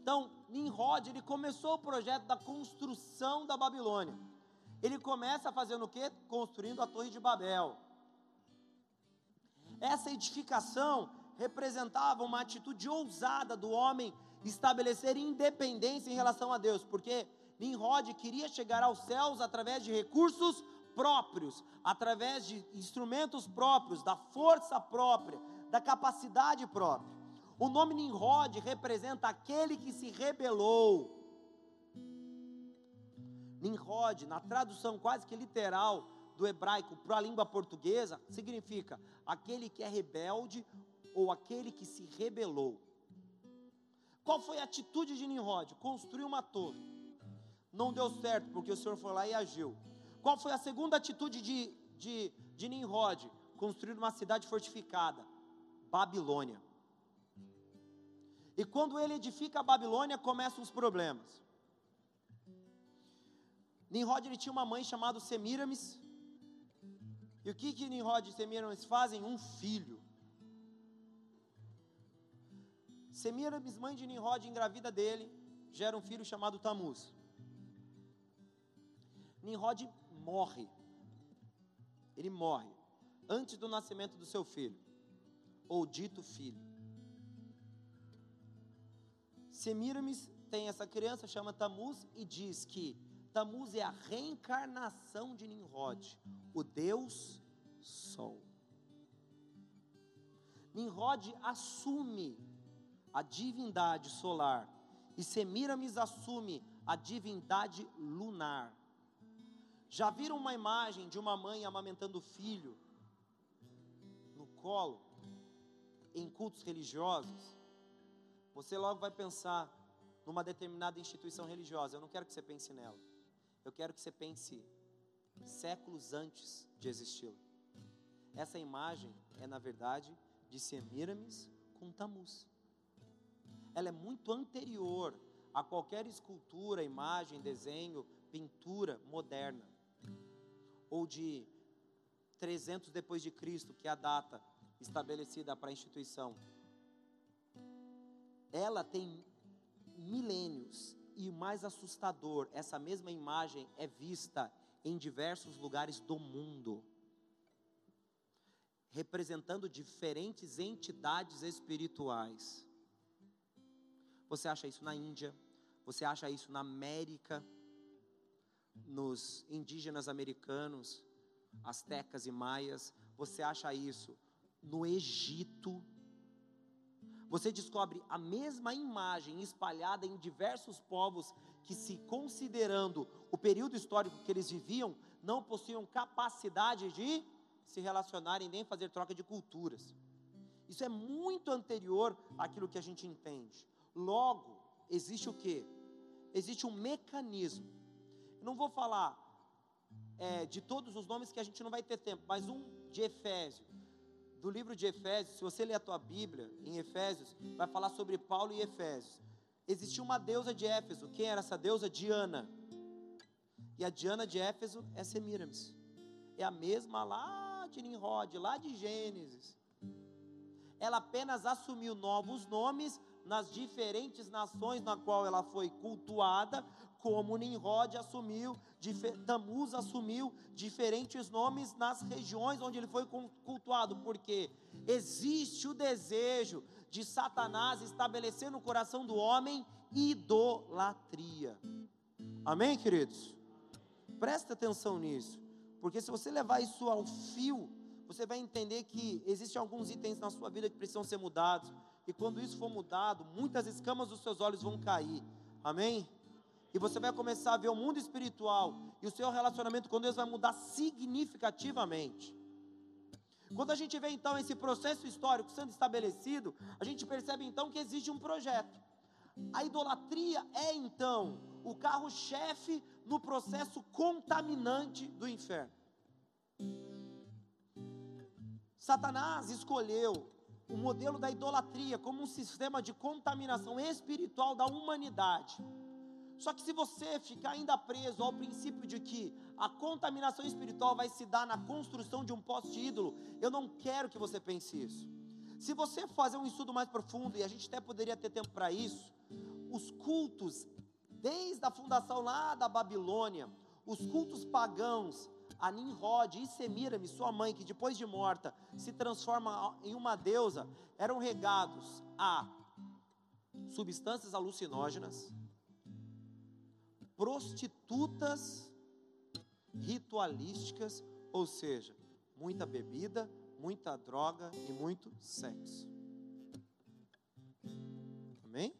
Então, Nimrod, ele começou o projeto da construção da Babilônia. Ele começa fazendo o quê? Construindo a Torre de Babel. Essa edificação representava uma atitude ousada do homem estabelecer independência em relação a Deus, porque Nimrod queria chegar aos céus através de recursos próprios, através de instrumentos próprios, da força própria, da capacidade própria. O nome Nimrod representa aquele que se rebelou. Nimrod, na tradução quase que literal do hebraico para a língua portuguesa, significa aquele que é rebelde ou aquele que se rebelou. Qual foi a atitude de Nimrod? Construiu uma torre. Não deu certo, porque o Senhor foi lá e agiu. Qual foi a segunda atitude de, de, de Nimrod? Construir uma cidade fortificada. Babilônia. E quando ele edifica a Babilônia, começam os problemas. Nimrod ele tinha uma mãe chamada Semiramis. E o que que Nimrod e Semiramis fazem? Um filho. Semiramis, mãe de Nimrod, engravida dele, gera um filho chamado Tamuz. Nimrod morre. Ele morre antes do nascimento do seu filho, ou dito filho. Semiramis tem essa criança, chama Tamuz, e diz que Tamuz é a reencarnação de Nimrod, o Deus Sol. Nimrod assume a divindade solar e Semiramis assume a divindade lunar. Já viram uma imagem de uma mãe amamentando o filho no colo em cultos religiosos? Você logo vai pensar numa determinada instituição religiosa. Eu não quero que você pense nela. Eu quero que você pense séculos antes de existir. Essa imagem é, na verdade, de Semiramis com Tamuz. Ela é muito anterior a qualquer escultura, imagem, desenho, pintura moderna ou de 300 depois de Cristo, que é a data estabelecida para a instituição. Ela tem milênios e mais assustador, essa mesma imagem é vista em diversos lugares do mundo, representando diferentes entidades espirituais. Você acha isso na Índia, você acha isso na América, nos indígenas americanos, astecas e maias, você acha isso no Egito. Você descobre a mesma imagem espalhada em diversos povos que, se considerando o período histórico que eles viviam, não possuíam capacidade de se relacionarem nem fazer troca de culturas. Isso é muito anterior àquilo que a gente entende. Logo, existe o que? Existe um mecanismo não vou falar é, de todos os nomes que a gente não vai ter tempo, mas um de Efésios. Do livro de Efésios, se você ler a tua Bíblia, em Efésios, vai falar sobre Paulo e Efésios. Existia uma deusa de Éfeso. Quem era essa deusa? Diana. E a Diana de Éfeso é Semiramis. É a mesma lá de Nimrod, lá de Gênesis. Ela apenas assumiu novos nomes nas diferentes nações na qual ela foi cultuada, como Nimrod assumiu, Tamuz assumiu diferentes nomes nas regiões onde ele foi cultuado, porque existe o desejo de Satanás estabelecer no coração do homem idolatria. Amém, queridos? Presta atenção nisso, porque se você levar isso ao fio, você vai entender que existem alguns itens na sua vida que precisam ser mudados, e quando isso for mudado, muitas escamas dos seus olhos vão cair. Amém? E você vai começar a ver o mundo espiritual e o seu relacionamento com Deus vai mudar significativamente. Quando a gente vê então esse processo histórico sendo estabelecido, a gente percebe então que existe um projeto. A idolatria é então o carro-chefe no processo contaminante do inferno. Satanás escolheu o modelo da idolatria como um sistema de contaminação espiritual da humanidade. Só que se você ficar ainda preso ao princípio de que a contaminação espiritual vai se dar na construção de um poste ídolo, eu não quero que você pense isso. Se você fazer um estudo mais profundo, e a gente até poderia ter tempo para isso, os cultos, desde a fundação lá da Babilônia, os cultos pagãos, a Nimrod e Semiramis, sua mãe, que depois de morta se transforma em uma deusa, eram regados a substâncias alucinógenas, prostitutas ritualísticas, ou seja, muita bebida, muita droga e muito sexo. Amém?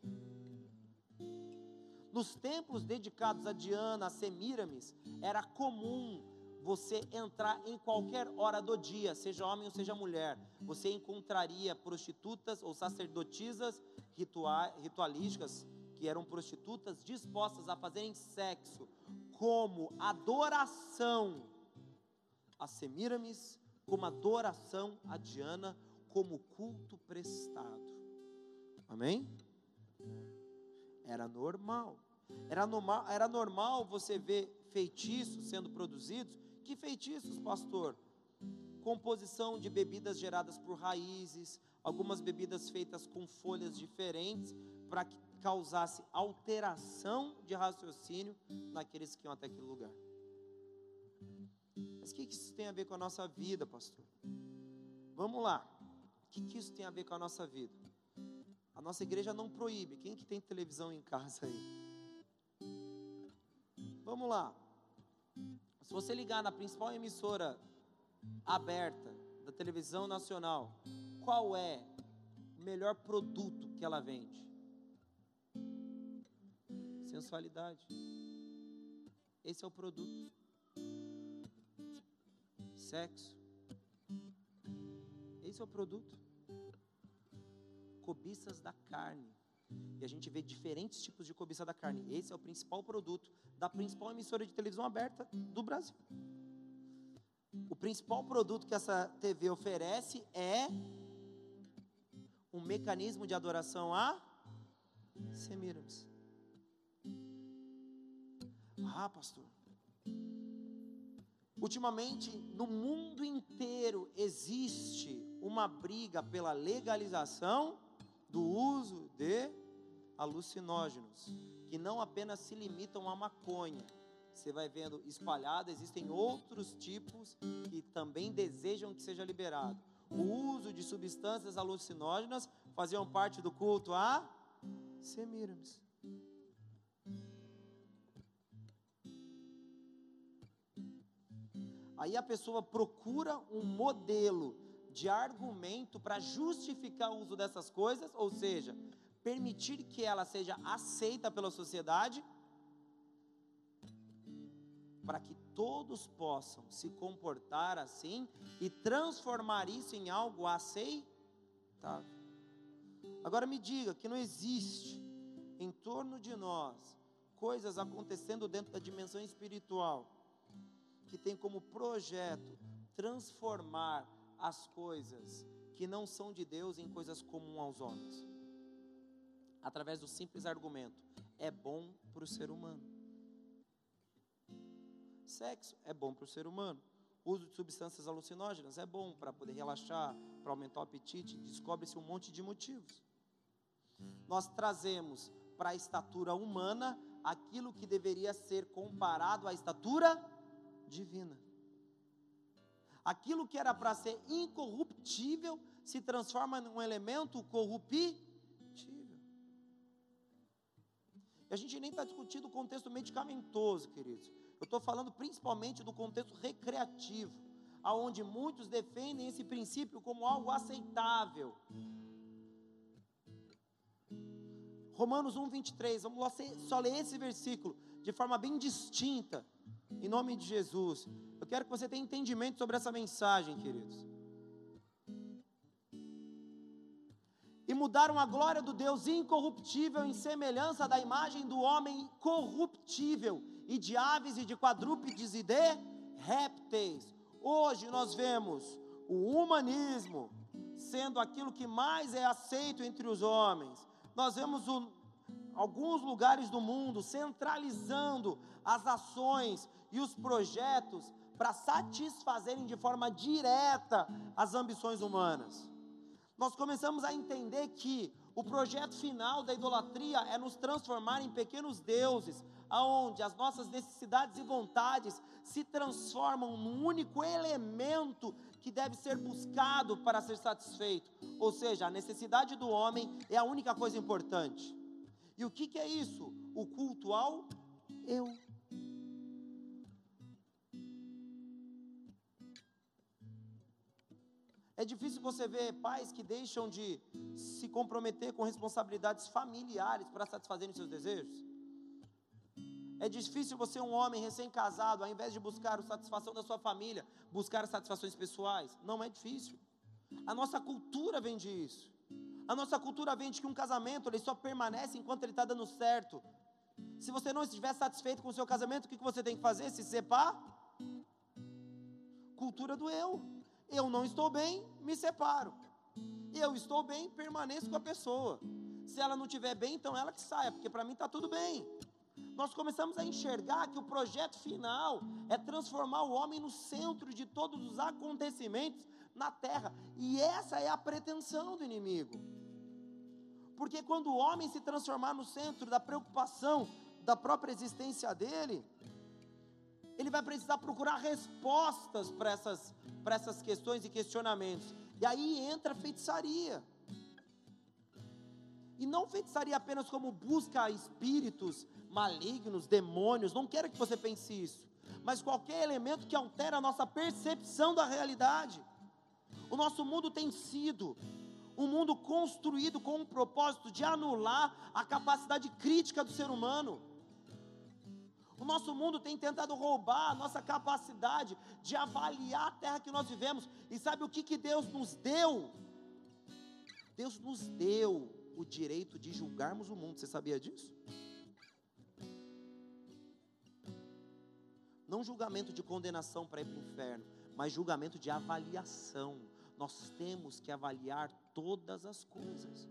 Nos templos dedicados a Diana, a Semiramis, era comum você entrar em qualquer hora do dia, seja homem ou seja mulher. Você encontraria prostitutas ou sacerdotisas ritualísticas que eram prostitutas dispostas a fazerem sexo como adoração a Semiramis, como adoração a Diana, como culto prestado. Amém? Era normal. Era normal, era normal você ver feitiços sendo produzidos. Que feitiços, pastor? Composição de bebidas geradas por raízes, algumas bebidas feitas com folhas diferentes, para que causasse alteração de raciocínio naqueles que iam até aquele lugar. Mas o que isso tem a ver com a nossa vida, pastor? Vamos lá. O que isso tem a ver com a nossa vida? A nossa igreja não proíbe. Quem que tem televisão em casa aí? Vamos lá. Se você ligar na principal emissora aberta da televisão nacional, qual é o melhor produto que ela vende? Sensualidade. Esse é o produto. Sexo. Esse é o produto. Cobiças da carne. E a gente vê diferentes tipos de cobiça da carne. Esse é o principal produto da principal emissora de televisão aberta do Brasil. O principal produto que essa TV oferece é um mecanismo de adoração a Semiramis. Ah, pastor. Ultimamente, no mundo inteiro existe uma briga pela legalização do uso de alucinógenos, que não apenas se limitam à maconha. Você vai vendo espalhado, existem outros tipos que também desejam que seja liberado. O uso de substâncias alucinógenas faziam parte do culto a Semiramis. Aí a pessoa procura um modelo de argumento para justificar o uso dessas coisas, ou seja, permitir que ela seja aceita pela sociedade, para que todos possam se comportar assim e transformar isso em algo aceitável. Agora me diga que não existe em torno de nós coisas acontecendo dentro da dimensão espiritual que tem como projeto transformar as coisas que não são de Deus em coisas comuns aos homens. Através do simples argumento: é bom para o ser humano. Sexo é bom para o ser humano. uso de substâncias alucinógenas é bom para poder relaxar, para aumentar o apetite. Descobre-se um monte de motivos. Nós trazemos para a estatura humana aquilo que deveria ser comparado à estatura divina. Aquilo que era para ser incorruptível se transforma num elemento corruptível. E a gente nem está discutindo o contexto medicamentoso, queridos. Eu estou falando principalmente do contexto recreativo, aonde muitos defendem esse princípio como algo aceitável. Romanos 1, 23, vamos só ler esse versículo de forma bem distinta em nome de Jesus. Eu quero que você tenha entendimento sobre essa mensagem, queridos. E mudaram a glória do Deus incorruptível em semelhança da imagem do homem corruptível, e de aves e de quadrúpedes e de répteis. Hoje nós vemos o humanismo sendo aquilo que mais é aceito entre os homens. Nós vemos o, alguns lugares do mundo centralizando as ações e os projetos para satisfazerem de forma direta as ambições humanas. Nós começamos a entender que o projeto final da idolatria é nos transformar em pequenos deuses, aonde as nossas necessidades e vontades se transformam num único elemento que deve ser buscado para ser satisfeito. Ou seja, a necessidade do homem é a única coisa importante. E o que, que é isso? O culto ao eu. É difícil você ver pais que deixam de se comprometer com responsabilidades familiares para satisfazerem seus desejos. É difícil você, um homem recém-casado, ao invés de buscar a satisfação da sua família, buscar satisfações pessoais. Não é difícil. A nossa cultura vende isso. A nossa cultura vende que um casamento ele só permanece enquanto ele está dando certo. Se você não estiver satisfeito com o seu casamento, o que você tem que fazer? Se separar? Cultura do eu. Eu não estou bem, me separo. Eu estou bem, permaneço com a pessoa. Se ela não estiver bem, então ela que saia, porque para mim está tudo bem. Nós começamos a enxergar que o projeto final é transformar o homem no centro de todos os acontecimentos na terra. E essa é a pretensão do inimigo. Porque quando o homem se transformar no centro da preocupação da própria existência dele, ele vai precisar procurar respostas para essas, essas questões e questionamentos. E aí entra a feitiçaria. E não feitiçaria apenas como busca espíritos malignos, demônios, não quero que você pense isso, mas qualquer elemento que altera a nossa percepção da realidade. O nosso mundo tem sido um mundo construído com um propósito de anular a capacidade crítica do ser humano. O nosso mundo tem tentado roubar a nossa capacidade de avaliar a terra que nós vivemos. E sabe o que, que Deus nos deu? Deus nos deu o direito de julgarmos o mundo. Você sabia disso? Não julgamento de condenação para ir para o inferno, mas julgamento de avaliação. Nós temos que avaliar todas as coisas.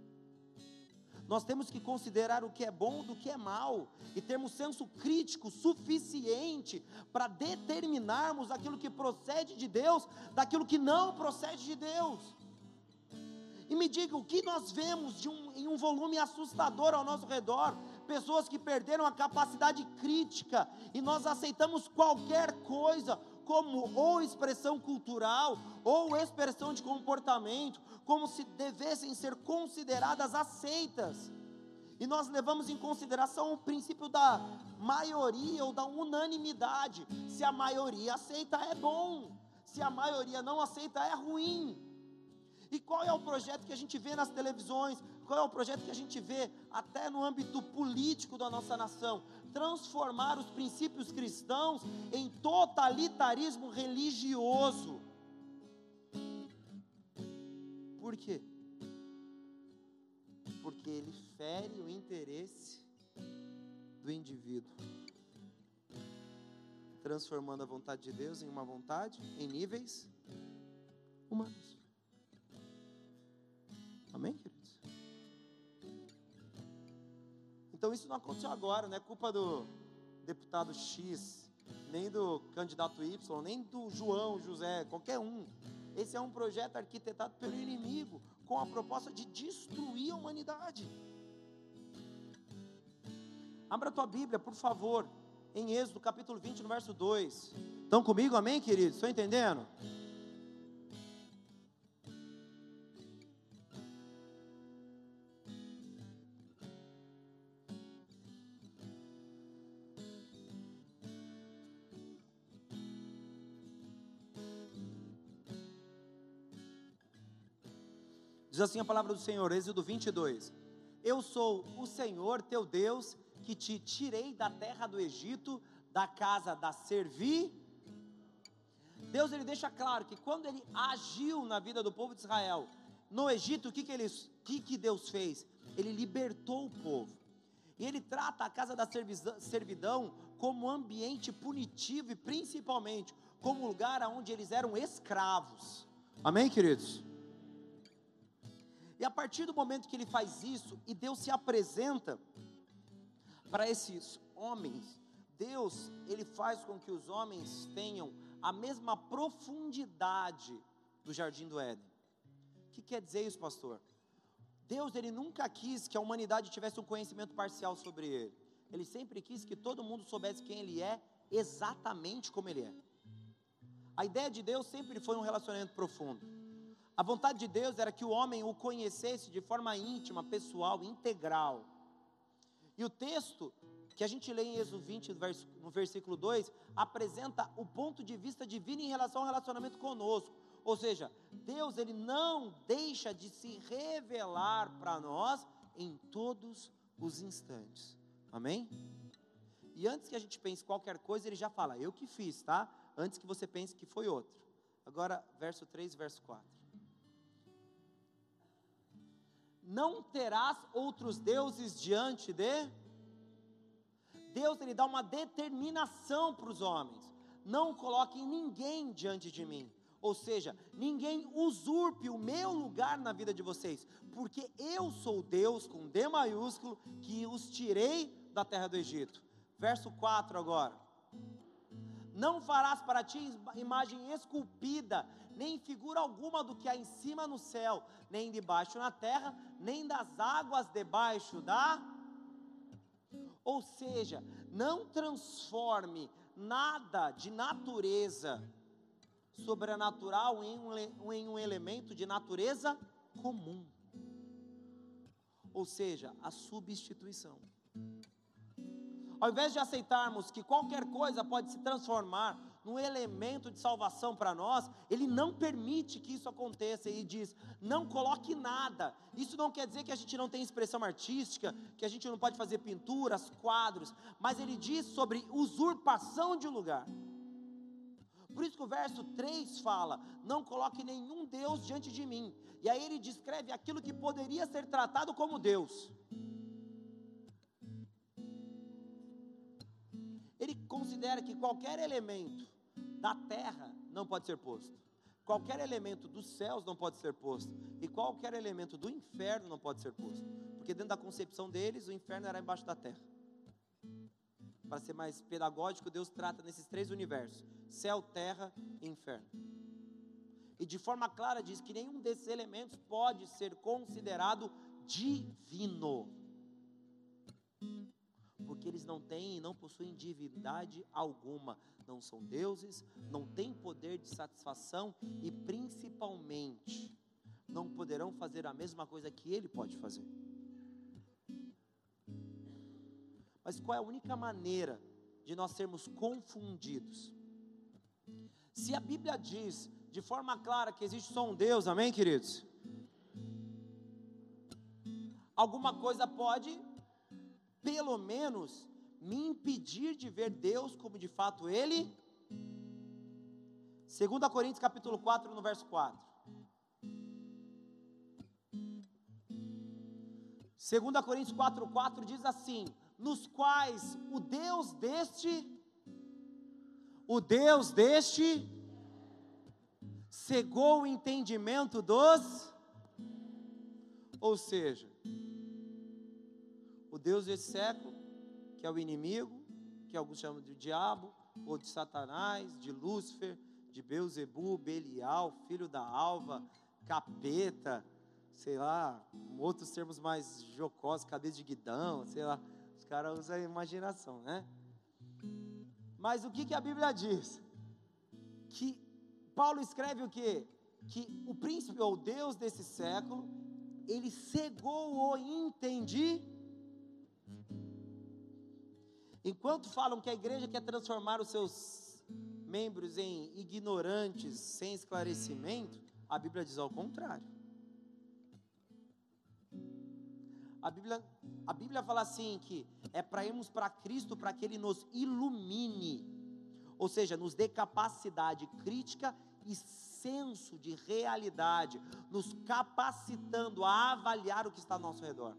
Nós temos que considerar o que é bom do que é mal e termos senso crítico suficiente para determinarmos aquilo que procede de Deus daquilo que não procede de Deus. E me diga o que nós vemos um, em um volume assustador ao nosso redor pessoas que perderam a capacidade crítica e nós aceitamos qualquer coisa como ou expressão cultural ou expressão de comportamento, como se devessem ser consideradas aceitas. E nós levamos em consideração o princípio da maioria ou da unanimidade. Se a maioria aceita, é bom. Se a maioria não aceita, é ruim. E qual é o projeto que a gente vê nas televisões? Qual é o projeto que a gente vê até no âmbito político da nossa nação? Transformar os princípios cristãos em totalitarismo religioso. Por quê? Porque ele fere o interesse do indivíduo, transformando a vontade de Deus em uma vontade em níveis humanos. Amém, queridos? Então isso não aconteceu agora, não é culpa do deputado X, nem do candidato Y, nem do João, José, qualquer um. Esse é um projeto arquitetado pelo inimigo, com a proposta de destruir a humanidade. Abra tua Bíblia, por favor, em Êxodo capítulo 20, no verso 2. Estão comigo, amém, queridos? Estão entendendo? Diz assim a palavra do Senhor, Êxodo 22. Eu sou o Senhor teu Deus que te tirei da terra do Egito, da casa da servi. Deus ele deixa claro que quando ele agiu na vida do povo de Israel, no Egito, o que que, ele, que, que Deus fez? Ele libertou o povo. E ele trata a casa da servidão como ambiente punitivo e principalmente como lugar onde eles eram escravos. Amém, queridos? E a partir do momento que ele faz isso e Deus se apresenta para esses homens, Deus, ele faz com que os homens tenham a mesma profundidade do jardim do Éden. O que quer dizer isso, pastor? Deus, ele nunca quis que a humanidade tivesse um conhecimento parcial sobre ele. Ele sempre quis que todo mundo soubesse quem ele é, exatamente como ele é. A ideia de Deus sempre foi um relacionamento profundo. A vontade de Deus era que o homem o conhecesse de forma íntima, pessoal, integral. E o texto que a gente lê em Êxodo 20, no versículo 2, apresenta o ponto de vista divino em relação ao relacionamento conosco. Ou seja, Deus ele não deixa de se revelar para nós em todos os instantes. Amém? E antes que a gente pense qualquer coisa, ele já fala: "Eu que fiz", tá? Antes que você pense que foi outro. Agora, verso 3, verso 4 não terás outros deuses diante de Deus ele dá uma determinação para os homens. Não coloquem ninguém diante de mim. Ou seja, ninguém usurpe o meu lugar na vida de vocês, porque eu sou Deus com D maiúsculo que os tirei da terra do Egito. Verso 4 agora. Não farás para ti imagem esculpida, nem figura alguma do que há em cima no céu, nem debaixo na terra, nem das águas debaixo da. Ou seja, não transforme nada de natureza sobrenatural em um, em um elemento de natureza comum. ou seja, a substituição. Ao invés de aceitarmos que qualquer coisa pode se transformar num elemento de salvação para nós, ele não permite que isso aconteça e diz: não coloque nada. Isso não quer dizer que a gente não tem expressão artística, que a gente não pode fazer pinturas, quadros, mas ele diz sobre usurpação de lugar. Por isso que o verso 3 fala: Não coloque nenhum Deus diante de mim. E aí ele descreve aquilo que poderia ser tratado como Deus. Considera que qualquer elemento da terra não pode ser posto, qualquer elemento dos céus não pode ser posto, e qualquer elemento do inferno não pode ser posto, porque dentro da concepção deles, o inferno era embaixo da terra. Para ser mais pedagógico, Deus trata nesses três universos: céu, terra e inferno. E de forma clara diz que nenhum desses elementos pode ser considerado divino porque eles não têm e não possuem divindade alguma, não são deuses, não têm poder de satisfação e principalmente não poderão fazer a mesma coisa que ele pode fazer. Mas qual é a única maneira de nós sermos confundidos? Se a Bíblia diz de forma clara que existe só um Deus, amém, queridos? Alguma coisa pode pelo menos me impedir de ver Deus como de fato Ele. 2 Coríntios capítulo 4, no verso 4. 2 Coríntios 4, 4 diz assim: nos quais o Deus deste, o Deus deste, cegou o entendimento dos, ou seja, o Deus desse século, que é o inimigo, que alguns chamam de diabo, ou de Satanás, de Lúcifer, de Beuzebu, Belial, filho da alva, capeta, sei lá, outros termos mais jocosos, cabeça de guidão, sei lá, os caras usam a imaginação, né? Mas o que, que a Bíblia diz? Que Paulo escreve o que? Que o príncipe ou Deus desse século, ele cegou o entendimento Enquanto falam que a igreja quer transformar os seus membros em ignorantes, sem esclarecimento, a Bíblia diz ao contrário. A Bíblia, a Bíblia fala assim que é para irmos para Cristo para que Ele nos ilumine, ou seja, nos dê capacidade crítica e senso de realidade, nos capacitando a avaliar o que está ao nosso redor.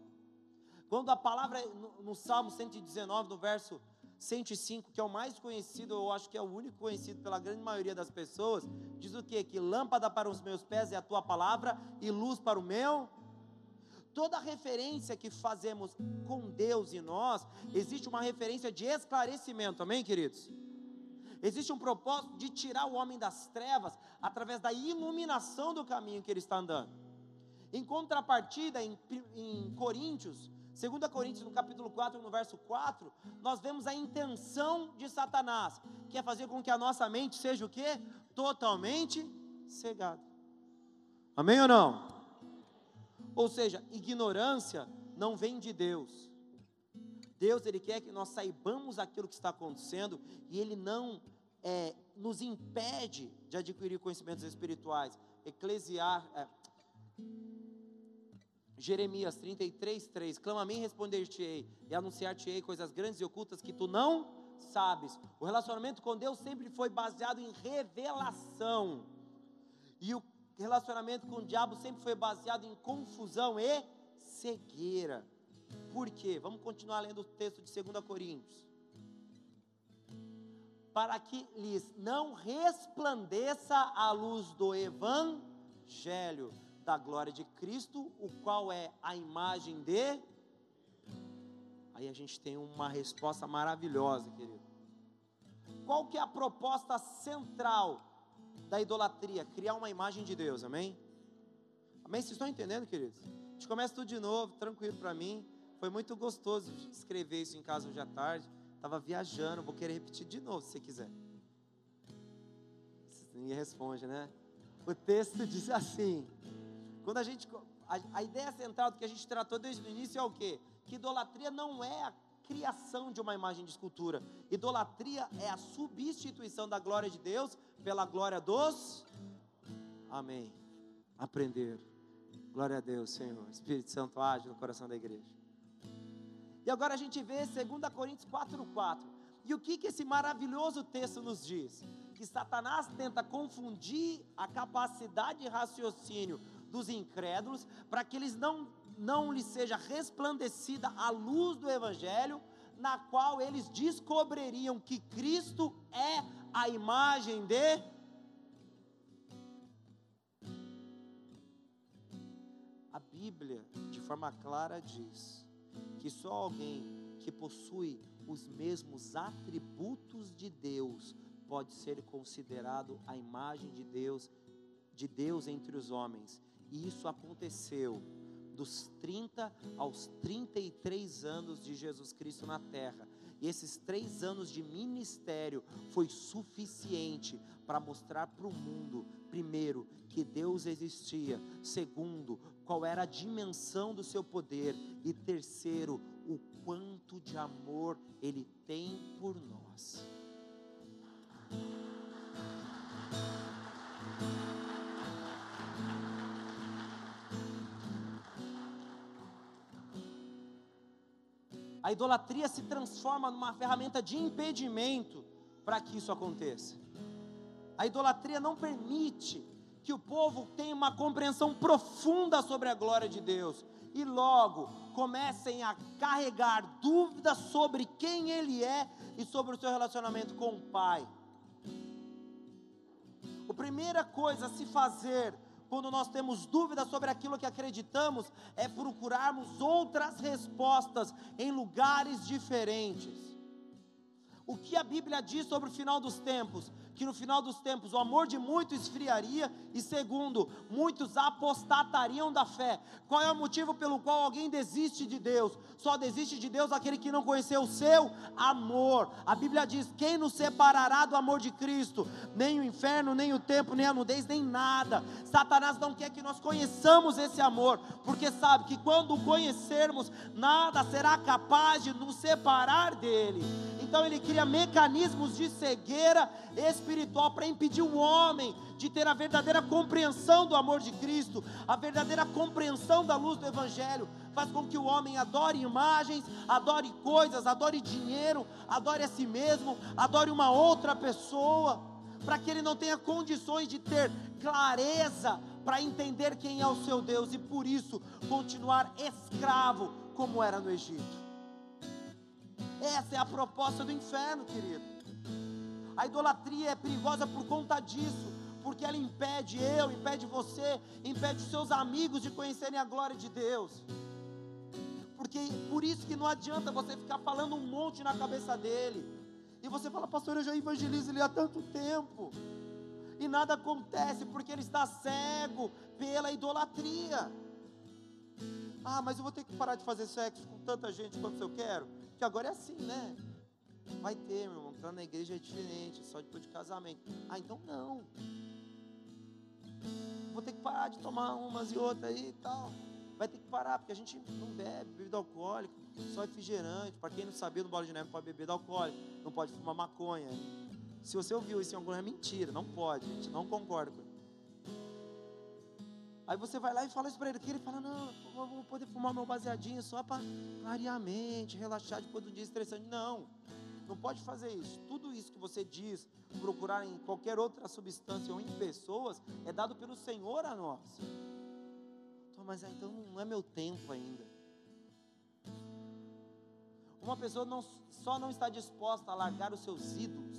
Quando a palavra no, no Salmo 119, no verso 105, que é o mais conhecido, eu acho que é o único conhecido pela grande maioria das pessoas, diz o quê? Que lâmpada para os meus pés é a tua palavra e luz para o meu. Toda referência que fazemos com Deus e nós, existe uma referência de esclarecimento, amém, queridos? Existe um propósito de tirar o homem das trevas através da iluminação do caminho que ele está andando. Em contrapartida, em, em Coríntios, 2 Coríntios, no capítulo 4, no verso 4, nós vemos a intenção de Satanás, que é fazer com que a nossa mente seja o quê? Totalmente cegada. Amém ou não? Ou seja, ignorância não vem de Deus. Deus, Ele quer que nós saibamos aquilo que está acontecendo e Ele não é, nos impede de adquirir conhecimentos espirituais. Eclesiar, é, Jeremias 33, 3: Clama a mim, responder-te-ei, e anunciar-te-ei coisas grandes e ocultas que tu não sabes. O relacionamento com Deus sempre foi baseado em revelação, e o relacionamento com o diabo sempre foi baseado em confusão e cegueira. Por quê? Vamos continuar lendo o texto de 2 Coríntios. Para que lhes não resplandeça a luz do Evangelho da glória de Cristo, o qual é a imagem de. Aí a gente tem uma resposta maravilhosa, querido. Qual que é a proposta central da idolatria? Criar uma imagem de Deus, amém? Amém? Vocês estão entendendo, queridos? A gente começa tudo de novo, tranquilo para mim. Foi muito gostoso escrever isso em casa hoje à tarde. Estava viajando, vou querer repetir de novo se você quiser. Ninguém responde, né? O texto diz assim: quando a gente a, a ideia central do que a gente tratou desde o início é o quê? Que idolatria não é a criação de uma imagem de escultura. Idolatria é a substituição da glória de Deus pela glória dos. Amém. Aprender. Glória a Deus, Senhor. Espírito Santo age no coração da igreja. E agora a gente vê 2 Coríntios 4,4. E o que, que esse maravilhoso texto nos diz? Que Satanás tenta confundir a capacidade de raciocínio dos incrédulos para que eles não não lhes seja resplandecida a luz do Evangelho, na qual eles descobririam que Cristo é a imagem de. A Bíblia, de forma clara, diz que só alguém que possui os mesmos atributos de Deus pode ser considerado a imagem de Deus, de Deus entre os homens. E isso aconteceu dos 30 aos 33 anos de Jesus Cristo na terra. E esses três anos de ministério foi suficiente para mostrar para o mundo, primeiro, que Deus existia, segundo, qual era a dimensão do seu poder, e terceiro, o quanto de amor Ele tem por nós. A idolatria se transforma numa ferramenta de impedimento para que isso aconteça. A idolatria não permite que o povo tenha uma compreensão profunda sobre a glória de Deus e logo comecem a carregar dúvidas sobre quem Ele é e sobre o seu relacionamento com o Pai. A primeira coisa a se fazer quando nós temos dúvidas sobre aquilo que acreditamos, é procurarmos outras respostas em lugares diferentes. O que a Bíblia diz sobre o final dos tempos? Que no final dos tempos o amor de muitos esfriaria, e segundo, muitos apostatariam da fé. Qual é o motivo pelo qual alguém desiste de Deus? Só desiste de Deus aquele que não conheceu o seu amor. A Bíblia diz: quem nos separará do amor de Cristo? Nem o inferno, nem o tempo, nem a nudez, nem nada. Satanás não quer que nós conheçamos esse amor, porque sabe que quando o conhecermos, nada será capaz de nos separar dele. Então ele cria mecanismos de cegueira espiritual para impedir o homem de ter a verdadeira compreensão do amor de Cristo, a verdadeira compreensão da luz do Evangelho. Faz com que o homem adore imagens, adore coisas, adore dinheiro, adore a si mesmo, adore uma outra pessoa, para que ele não tenha condições de ter clareza para entender quem é o seu Deus e por isso continuar escravo como era no Egito. Essa é a proposta do inferno, querido. A idolatria é perigosa por conta disso, porque ela impede eu, impede você, impede os seus amigos de conhecerem a glória de Deus. Porque por isso que não adianta você ficar falando um monte na cabeça dele. E você fala, pastor, eu já evangelizo ele há tanto tempo. E nada acontece porque ele está cego pela idolatria. Ah, mas eu vou ter que parar de fazer sexo com tanta gente quanto eu quero. Que agora é assim, né? Vai ter, meu irmão. Entrar na igreja é diferente, só depois de casamento. Ah, então não. Vou ter que parar de tomar umas e outras aí e tal. Vai ter que parar, porque a gente não bebe bebida alcoólica, só refrigerante. Para quem não sabia, no bola de neve pode beber alcoólico, não pode fumar maconha. Se você ouviu isso em algum lugar, é mentira, não pode, gente, não concordo com ele. Aí você vai lá e fala isso para ele, que ele fala, não, eu vou poder fumar meu baseadinho só para clarear a mente, relaxar depois do dia estressante. Não, não pode fazer isso. Tudo isso que você diz, procurar em qualquer outra substância ou em pessoas, é dado pelo Senhor a nós. Mas então não é meu tempo ainda. Uma pessoa não, só não está disposta a largar os seus ídolos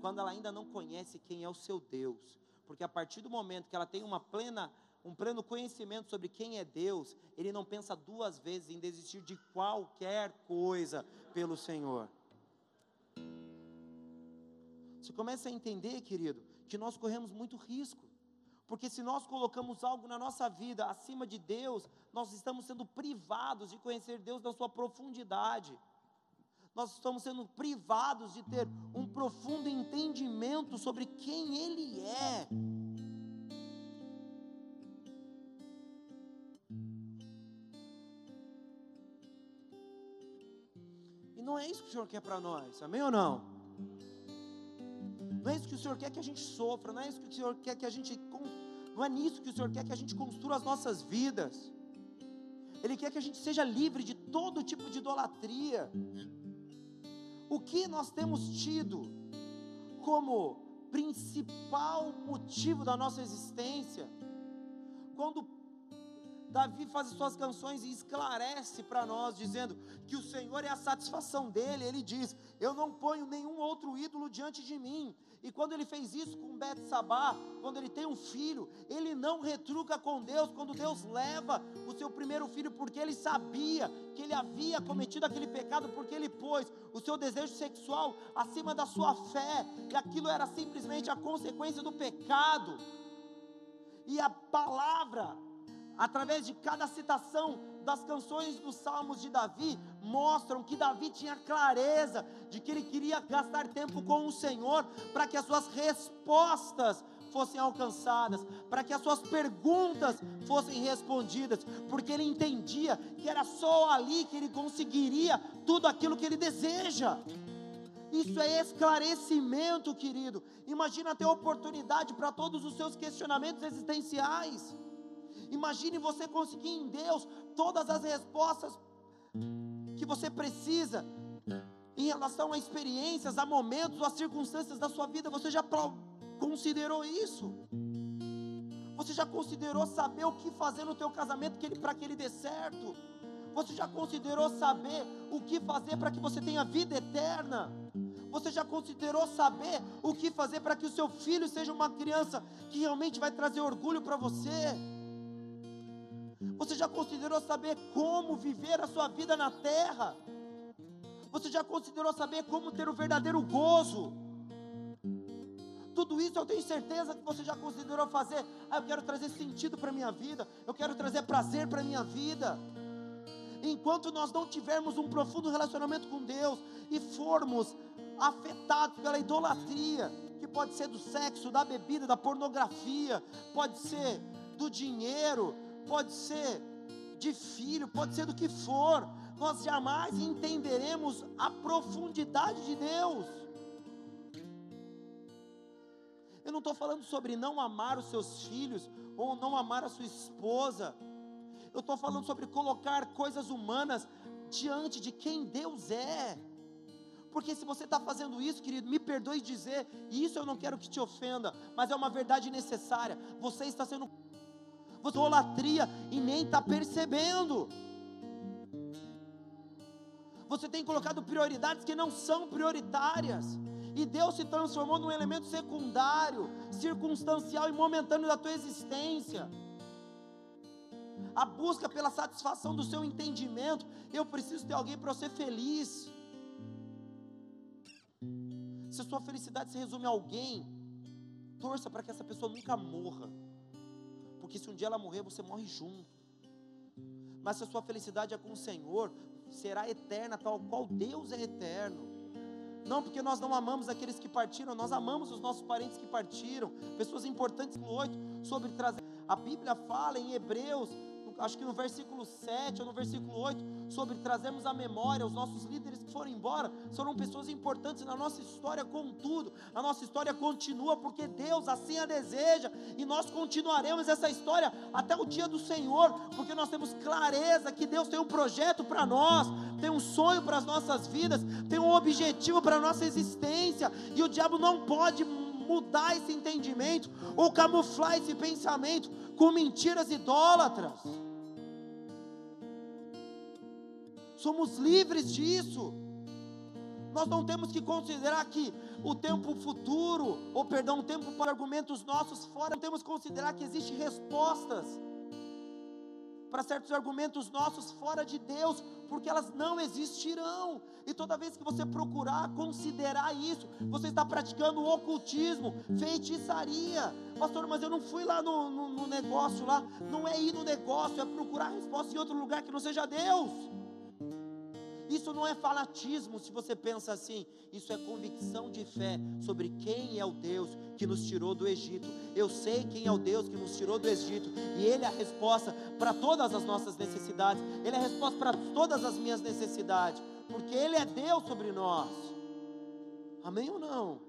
quando ela ainda não conhece quem é o seu Deus. Porque a partir do momento que ela tem uma plena um pleno conhecimento sobre quem é Deus, ele não pensa duas vezes em desistir de qualquer coisa pelo Senhor. Você começa a entender, querido, que nós corremos muito risco. Porque se nós colocamos algo na nossa vida acima de Deus, nós estamos sendo privados de conhecer Deus na sua profundidade. Nós estamos sendo privados de ter um profundo entendimento sobre quem Ele é. Não é isso que o Senhor quer para nós, amém ou não? Não é isso que o Senhor quer que a gente sofra, não é isso que o Senhor quer que a gente. Não é nisso que o Senhor quer que a gente construa as nossas vidas. Ele quer que a gente seja livre de todo tipo de idolatria. O que nós temos tido como principal motivo da nossa existência? Quando Davi faz as suas canções e esclarece para nós, dizendo que o Senhor é a satisfação dele. Ele diz: Eu não ponho nenhum outro ídolo diante de mim. E quando ele fez isso com Bet Sabá, quando ele tem um filho, ele não retruca com Deus quando Deus leva o seu primeiro filho, porque ele sabia que ele havia cometido aquele pecado, porque ele pôs o seu desejo sexual acima da sua fé, e aquilo era simplesmente a consequência do pecado. E a palavra através de cada citação das canções dos salmos de Davi, mostram que Davi tinha clareza de que ele queria gastar tempo com o Senhor para que as suas respostas fossem alcançadas, para que as suas perguntas fossem respondidas, porque ele entendia que era só ali que ele conseguiria tudo aquilo que ele deseja. Isso é esclarecimento, querido. Imagina ter oportunidade para todos os seus questionamentos existenciais. Imagine você conseguir em Deus todas as respostas que você precisa em relação a experiências, a momentos, a circunstâncias da sua vida. Você já considerou isso? Você já considerou saber o que fazer no teu casamento para que ele dê certo? Você já considerou saber o que fazer para que você tenha vida eterna? Você já considerou saber o que fazer para que o seu filho seja uma criança que realmente vai trazer orgulho para você? Você já considerou saber como viver a sua vida na terra? Você já considerou saber como ter o verdadeiro gozo? Tudo isso eu tenho certeza que você já considerou fazer. Ah, eu quero trazer sentido para a minha vida. Eu quero trazer prazer para a minha vida. Enquanto nós não tivermos um profundo relacionamento com Deus e formos afetados pela idolatria, que pode ser do sexo, da bebida, da pornografia, pode ser do dinheiro, pode ser de filho, pode ser do que for, nós jamais entenderemos a profundidade de Deus. Eu não estou falando sobre não amar os seus filhos ou não amar a sua esposa. Eu estou falando sobre colocar coisas humanas diante de quem Deus é. Porque se você está fazendo isso, querido, me perdoe dizer, e isso eu não quero que te ofenda, mas é uma verdade necessária. Você está sendo idolatria e nem está percebendo. Você tem colocado prioridades que não são prioritárias. E Deus se transformou num elemento secundário, circunstancial e momentâneo da tua existência. A busca pela satisfação do seu entendimento. Eu preciso ter alguém para ser feliz. Se a sua felicidade se resume a alguém, torça para que essa pessoa nunca morra porque se um dia ela morrer, você morre junto. Mas se a sua felicidade é com o Senhor, será eterna, tal qual Deus é eterno. Não porque nós não amamos aqueles que partiram, nós amamos os nossos parentes que partiram, pessoas importantes no 8, sobre trazer. A Bíblia fala em Hebreus acho que no versículo 7 ou no versículo 8, sobre trazermos à memória os nossos líderes que foram embora, foram pessoas importantes na nossa história, contudo, a nossa história continua porque Deus assim a deseja, e nós continuaremos essa história até o dia do Senhor, porque nós temos clareza que Deus tem um projeto para nós, tem um sonho para as nossas vidas, tem um objetivo para a nossa existência, e o diabo não pode mudar esse entendimento ou camuflar esse pensamento com mentiras idólatras. Somos livres disso. Nós não temos que considerar que o tempo futuro, ou perdão, o tempo para argumentos nossos fora, não temos que considerar que existem respostas para certos argumentos nossos fora de Deus, porque elas não existirão. E toda vez que você procurar considerar isso, você está praticando ocultismo, feitiçaria. Pastor, mas eu não fui lá no, no, no negócio lá. Não é ir no negócio, é procurar resposta em outro lugar que não seja Deus. Isso não é fanatismo, se você pensa assim. Isso é convicção de fé sobre quem é o Deus que nos tirou do Egito. Eu sei quem é o Deus que nos tirou do Egito, e Ele é a resposta para todas as nossas necessidades. Ele é a resposta para todas as minhas necessidades, porque Ele é Deus sobre nós. Amém ou não?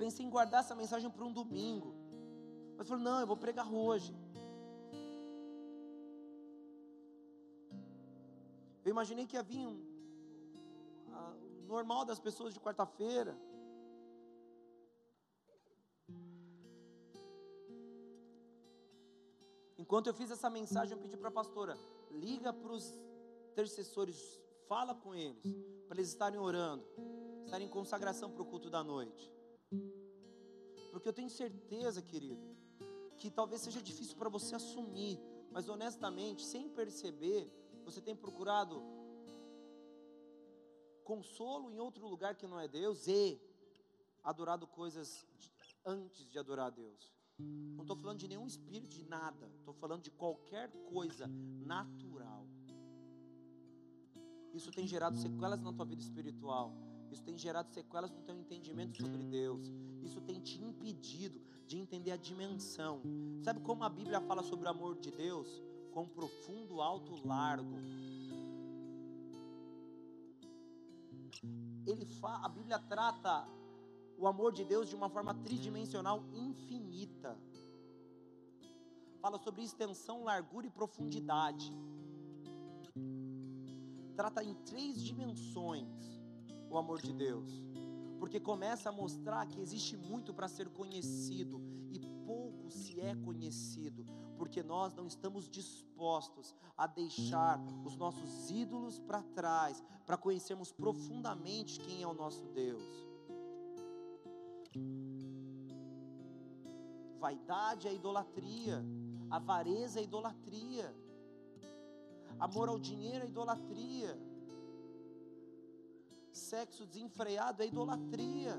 Pensei em guardar essa mensagem para um domingo. Mas falei, não, eu vou pregar hoje. Eu imaginei que havia um, a, normal das pessoas de quarta-feira. Enquanto eu fiz essa mensagem, eu pedi para a pastora: liga para os intercessores, fala com eles, para eles estarem orando, estarem em consagração para o culto da noite. Porque eu tenho certeza, querido, que talvez seja difícil para você assumir, mas honestamente, sem perceber, você tem procurado consolo em outro lugar que não é Deus e adorado coisas antes de adorar a Deus. Não estou falando de nenhum espírito, de nada. Estou falando de qualquer coisa natural. Isso tem gerado sequelas na tua vida espiritual. Isso tem gerado sequelas no teu entendimento sobre Deus. Isso tem te impedido de entender a dimensão. Sabe como a Bíblia fala sobre o amor de Deus? Com profundo, alto, largo. Ele fa, a Bíblia trata o amor de Deus de uma forma tridimensional infinita. Fala sobre extensão, largura e profundidade. Trata em três dimensões o amor de Deus, porque começa a mostrar que existe muito para ser conhecido e pouco se é conhecido, porque nós não estamos dispostos a deixar os nossos ídolos para trás, para conhecermos profundamente quem é o nosso Deus. Vaidade é idolatria, avareza é idolatria, amor ao dinheiro é idolatria Sexo desenfreado é idolatria.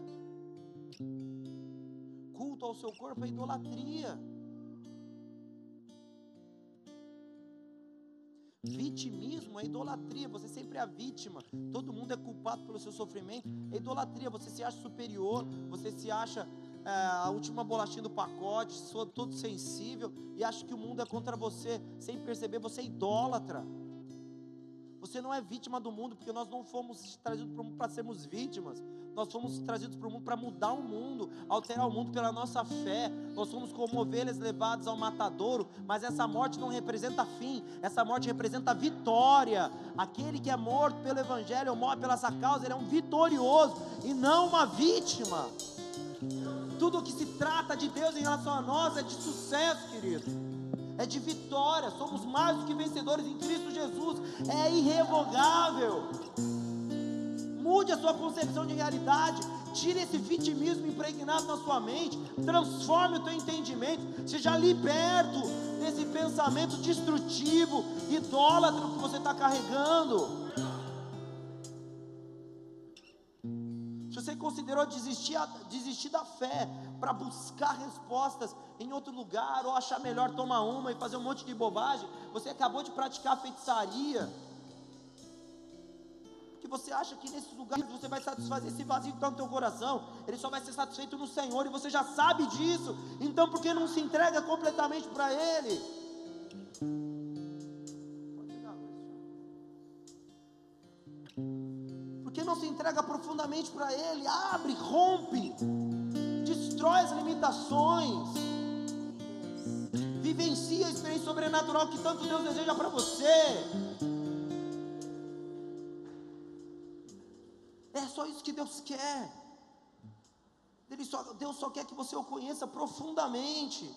Culto ao seu corpo é idolatria. Vitimismo é idolatria, você sempre é a vítima, todo mundo é culpado pelo seu sofrimento, é idolatria, você se acha superior, você se acha é, a última bolachinha do pacote, sou todo sensível. E acha que o mundo é contra você, sem perceber, você é idólatra. Você não é vítima do mundo, porque nós não fomos trazidos para o mundo para sermos vítimas. Nós fomos trazidos para o mundo para mudar o mundo, alterar o mundo pela nossa fé. Nós somos como ovelhas levadas ao matadouro, mas essa morte não representa fim, essa morte representa vitória. Aquele que é morto pelo Evangelho ou morre pela essa causa, ele é um vitorioso e não uma vítima. Tudo que se trata de Deus em relação a nós é de sucesso, querido é de vitória, somos mais do que vencedores em Cristo Jesus, é irrevogável. Mude a sua concepção de realidade, tire esse vitimismo impregnado na sua mente, transforme o teu entendimento, seja liberto desse pensamento destrutivo, idólatra que você está carregando. Você considerou desistir, desistir da fé para buscar respostas em outro lugar, ou achar melhor tomar uma e fazer um monte de bobagem, você acabou de praticar feitiçaria. Que você acha que nesses lugares você vai satisfazer esse vazio que está no teu coração, ele só vai ser satisfeito no Senhor, e você já sabe disso, então por que não se entrega completamente para Ele? Porque não se entrega profundamente para Ele, abre, rompe, destrói as limitações, vivencia a experiência sobrenatural que tanto Deus deseja para você. É só isso que Deus quer. Só, Deus só quer que você o conheça profundamente.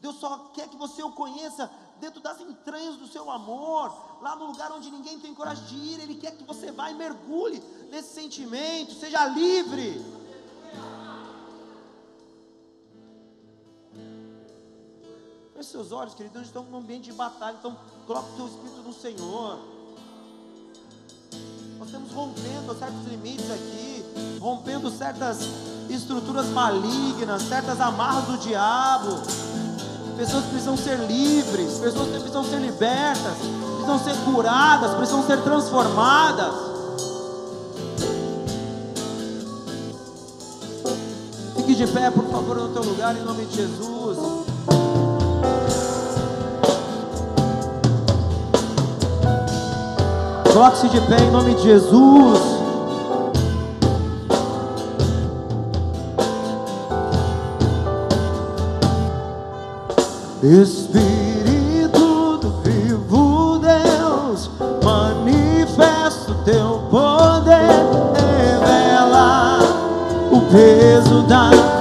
Deus só quer que você o conheça dentro das entranhas do seu amor, lá no lugar onde ninguém tem coragem de ir. Ele quer que você vá e mergulhe nesse sentimento, seja livre. Feche seus olhos, queridos. Nós estamos num ambiente de batalha, então coloque o teu espírito no Senhor. Nós estamos rompendo certos limites aqui. rompendo certas estruturas malignas, certas amarras do diabo. Pessoas precisam ser livres, pessoas precisam ser libertas, precisam ser curadas, precisam ser transformadas. Fique de pé, por favor, no teu lugar, em nome de Jesus. Coloque-se de pé em nome de Jesus. Espírito do vivo Deus, manifesta o teu poder, revela o peso da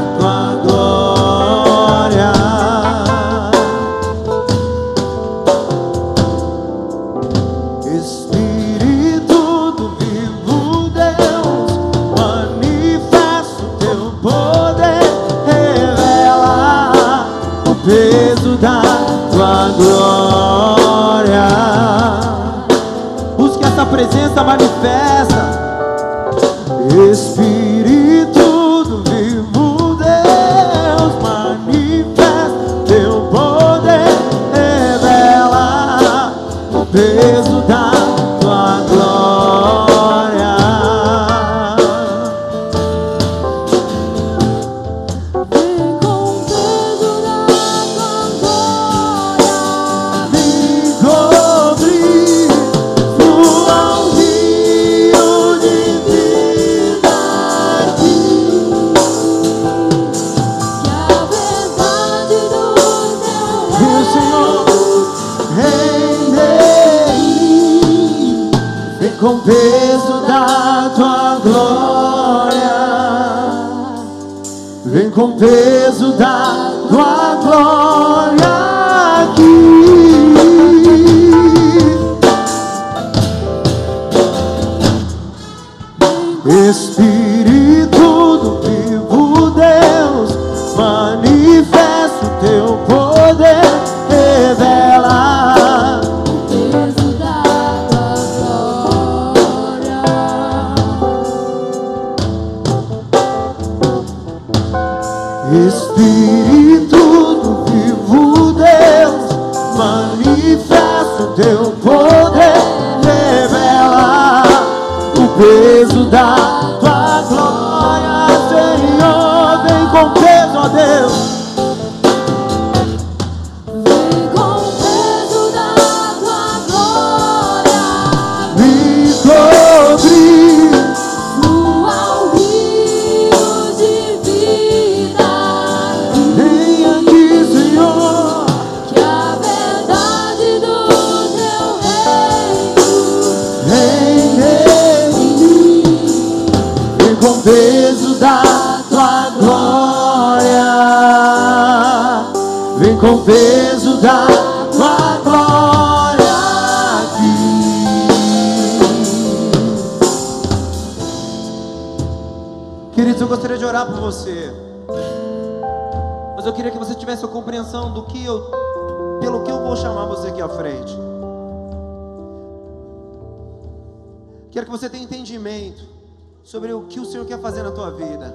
Senhor quer fazer na tua vida.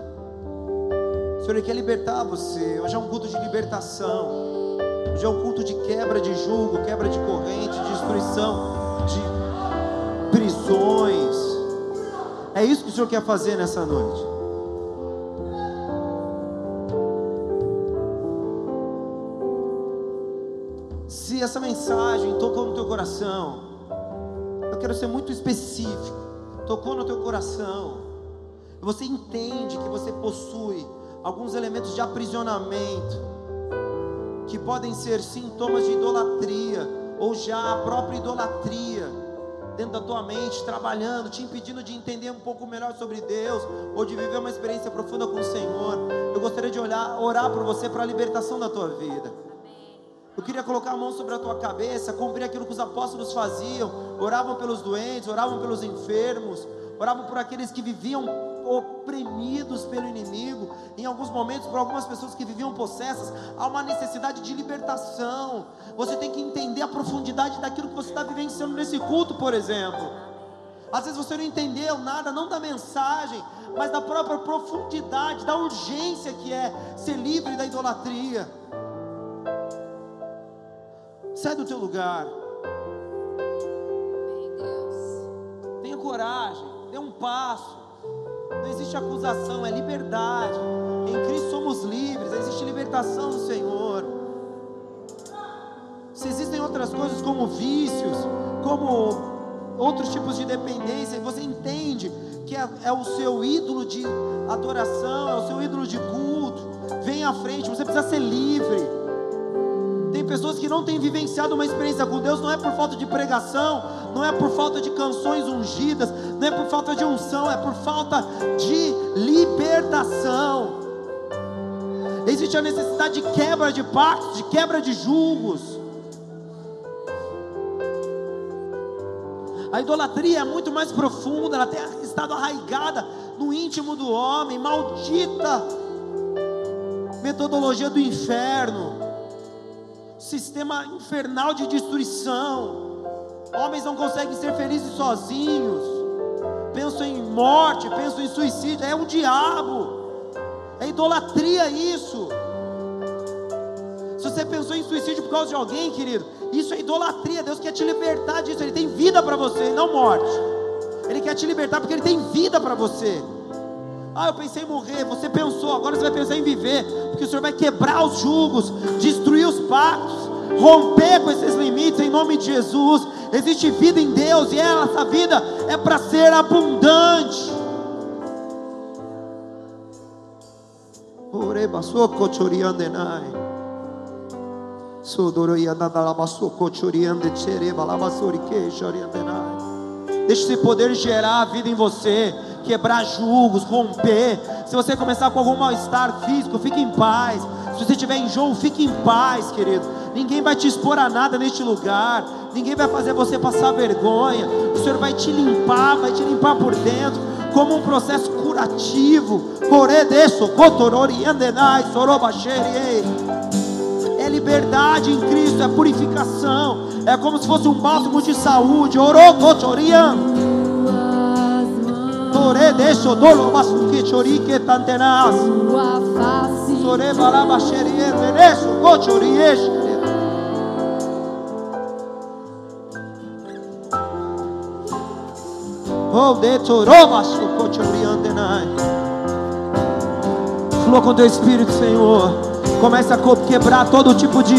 O Senhor quer libertar você. Hoje é um culto de libertação. Hoje é um culto de quebra de julgo, quebra de corrente, de destruição, de prisões. É isso que o Senhor quer fazer nessa noite. Se essa mensagem tocou no teu coração, eu quero ser muito específico. Tocou no teu coração. Você entende que você possui alguns elementos de aprisionamento que podem ser sintomas de idolatria ou já a própria idolatria dentro da tua mente, trabalhando, te impedindo de entender um pouco melhor sobre Deus ou de viver uma experiência profunda com o Senhor. Eu gostaria de olhar, orar por você para a libertação da tua vida. Eu queria colocar a mão sobre a tua cabeça, cumprir aquilo que os apóstolos faziam. Oravam pelos doentes, oravam pelos enfermos, oravam por aqueles que viviam oprimidos pelo inimigo. Em alguns momentos, por algumas pessoas que viviam possessas, há uma necessidade de libertação. Você tem que entender a profundidade daquilo que você está vivenciando nesse culto, por exemplo. Às vezes você não entendeu nada, não da mensagem, mas da própria profundidade, da urgência que é ser livre da idolatria. Sai do teu lugar. Tenha coragem, dê um passo. Não existe acusação, é liberdade. Em Cristo somos livres, existe libertação no Senhor. Se existem outras coisas como vícios, como outros tipos de dependência, você entende que é, é o seu ídolo de adoração, é o seu ídolo de culto, vem à frente, você precisa ser livre. Tem pessoas que não têm vivenciado uma experiência com Deus, não é por falta de pregação, não é por falta de canções ungidas, não é por falta de unção, é por falta de libertação. Existe a necessidade de quebra de pactos, de quebra de julgos. A idolatria é muito mais profunda, ela tem estado arraigada no íntimo do homem, maldita metodologia do inferno, sistema infernal de destruição. Homens não conseguem ser felizes sozinhos, pensam em morte, pensam em suicídio, é o diabo, é idolatria isso. Se você pensou em suicídio por causa de alguém, querido, isso é idolatria. Deus quer te libertar disso. Ele tem vida para você, não morte. Ele quer te libertar porque Ele tem vida para você. Ah, eu pensei em morrer. Você pensou, agora você vai pensar em viver. Porque o Senhor vai quebrar os julgos, destruir os pactos, romper com esses limites em nome de Jesus. Existe vida em Deus e essa vida é para ser abundante. Deixe esse poder gerar a vida em você, quebrar julgos, romper. Se você começar com algum mal-estar físico, fique em paz. Se você tiver enjoo, fique em paz, querido. Ninguém vai te expor a nada neste lugar. Ninguém vai fazer você passar vergonha. O Senhor vai te limpar, vai te limpar por dentro, como um processo curativo. É liberdade em Cristo, é purificação, é como se fosse um bálsamo de saúde. Orocochorian. Tore deixo dolo chorique tantenas. Sore balaba xerie. Flua com teu espírito, Senhor. Comece a quebrar todo tipo de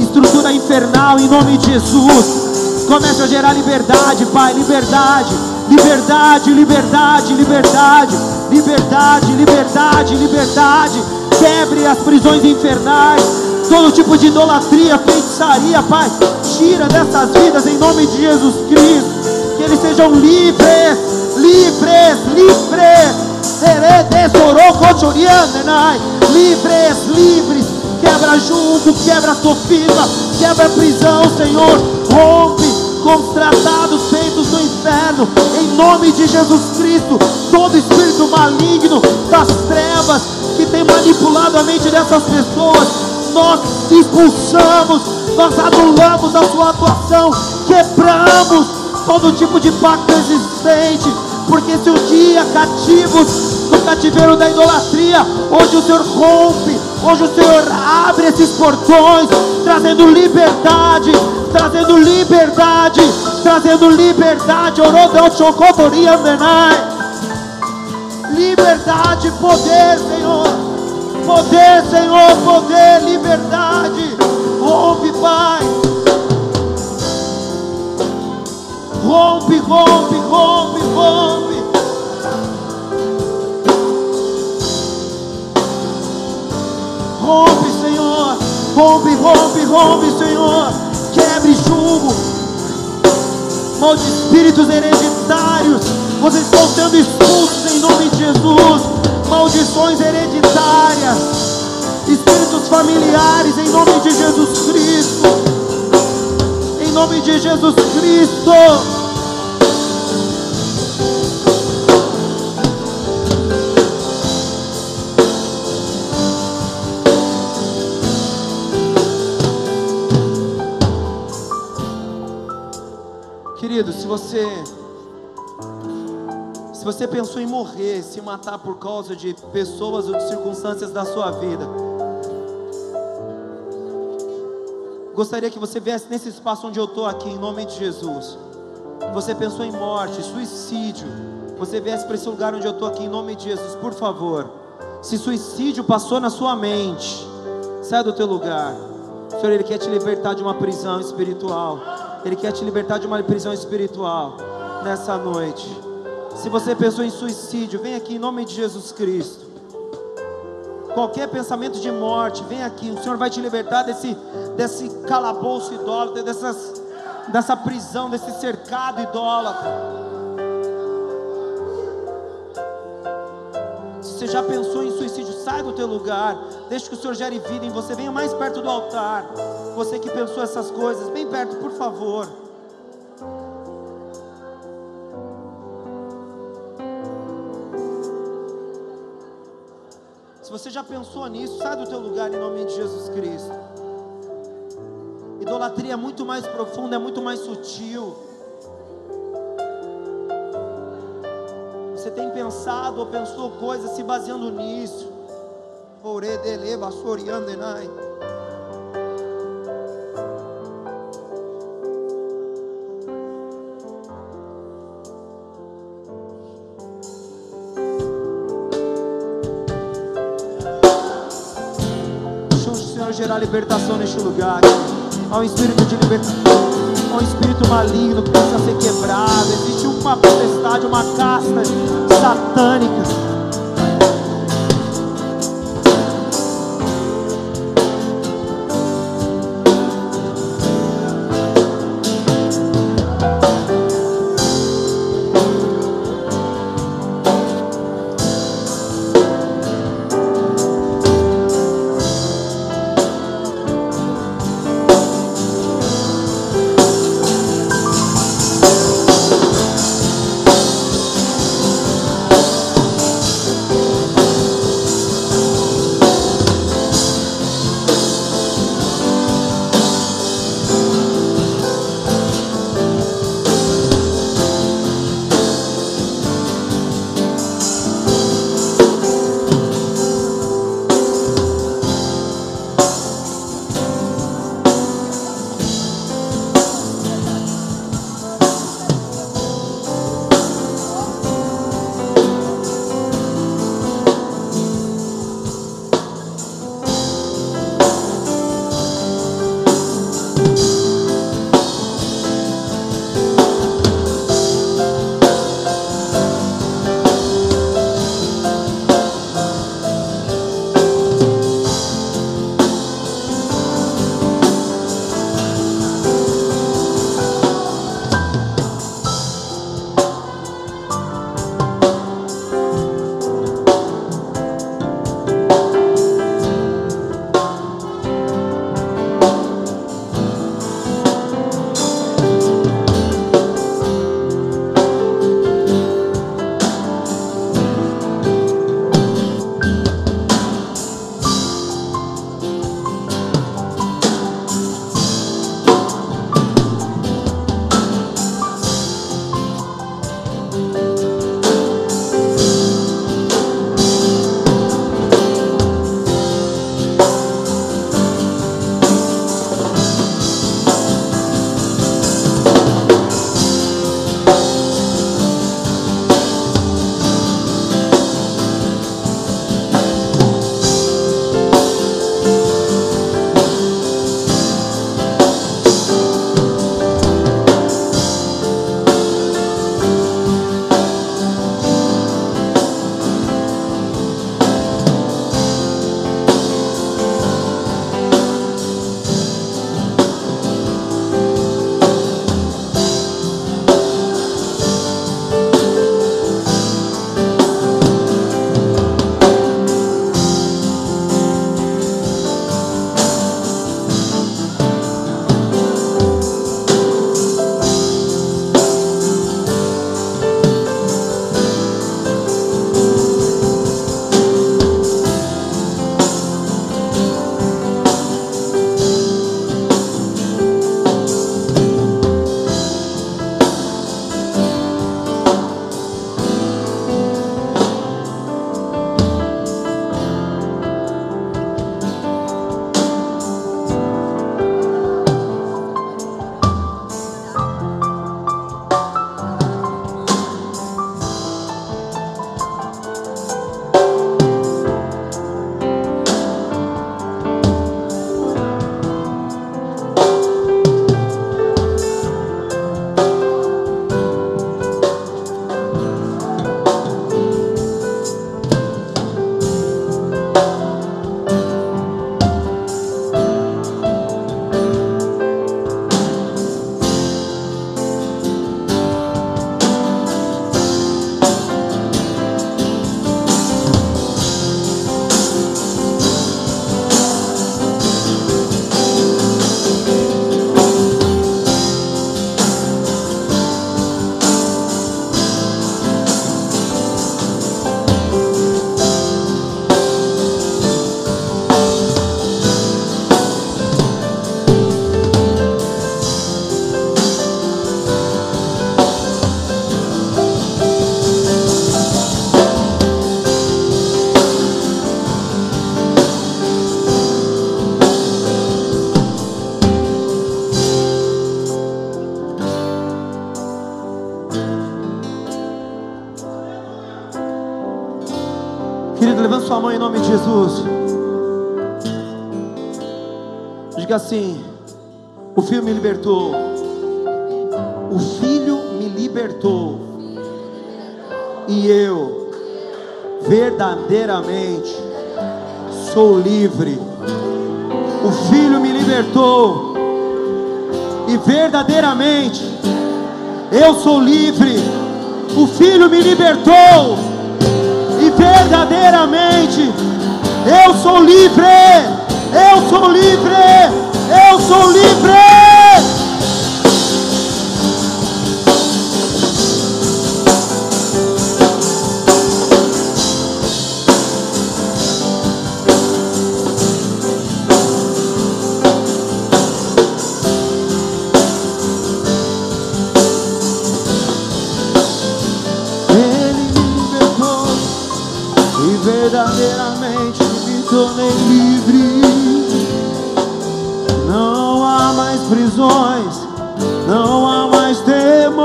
estrutura infernal em nome de Jesus. Comece a gerar liberdade, Pai, liberdade, liberdade, liberdade, liberdade, liberdade, liberdade, liberdade. Quebre as prisões infernais, todo tipo de idolatria, feitiçaria, Pai. Tira dessas vidas em nome de Jesus Cristo. Que eles sejam livres, livres, livres. Livres, livres. Quebra julgo, quebra sofisma, quebra prisão, Senhor. Rompe com os tratados feitos no inferno. Em nome de Jesus Cristo. Todo espírito maligno das trevas que tem manipulado a mente dessas pessoas. Nós expulsamos, nós anulamos a sua atuação, quebramos todo tipo de pacto existente, porque se um dia cativos no cativeiro da idolatria, hoje o Senhor rompe, hoje o Senhor abre esses portões, trazendo liberdade, trazendo liberdade, trazendo liberdade. Liberdade, poder, Senhor. Poder, Senhor, poder, liberdade. Rompe, Pai. Rompe, rompe, rompe, rompe. Rompe, Senhor. Rompe, rompe, rompe, Senhor. Quebre julgo. Mal espíritos hereditários. Vocês estão sendo expulsos em nome de Jesus. Maldições hereditárias. Espíritos familiares em nome de Jesus Cristo. Em nome de Jesus Cristo. Querido, se você Se você pensou em morrer, se matar por causa de pessoas ou de circunstâncias da sua vida, gostaria que você viesse nesse espaço onde eu estou aqui, em nome de Jesus. Você pensou em morte, suicídio, você viesse para esse lugar onde eu estou aqui, em nome de Jesus, por favor. Se suicídio passou na sua mente, sai do teu lugar. Senhor, Ele quer te libertar de uma prisão espiritual. Ele quer te libertar de uma prisão espiritual nessa noite. Se você pensou em suicídio, vem aqui em nome de Jesus Cristo. Qualquer pensamento de morte, vem aqui. O Senhor vai te libertar desse, desse calabouço idólatra, dessas, dessa prisão, desse cercado idólatra. Se você já pensou em suicídio, sai do teu lugar. Deixa que o Senhor gere vida em você. Venha mais perto do altar. Você que pensou essas coisas, bem perto, por favor. Se você já pensou nisso, sai do teu lugar em nome de Jesus Cristo. Idolatria é muito mais profunda, é muito mais sutil. Você tem pensado ou pensou coisas se baseando nisso. Ore dele vasoriandenai. Deixa o Senhor gerar libertação neste lugar. Há um espírito de libertação. Há um espírito maligno que precisa ser quebrado. Existe uma potestade, uma casta satânica. Jesus. Diga assim: O Filho me libertou. O Filho me libertou. E eu, verdadeiramente, sou livre. O Filho me libertou. E verdadeiramente, eu sou livre. O Filho me libertou. E verdadeiramente, eu sou livre. Eu sou livre. Eu sou livre. Livre. Não há mais prisões, não há mais temor.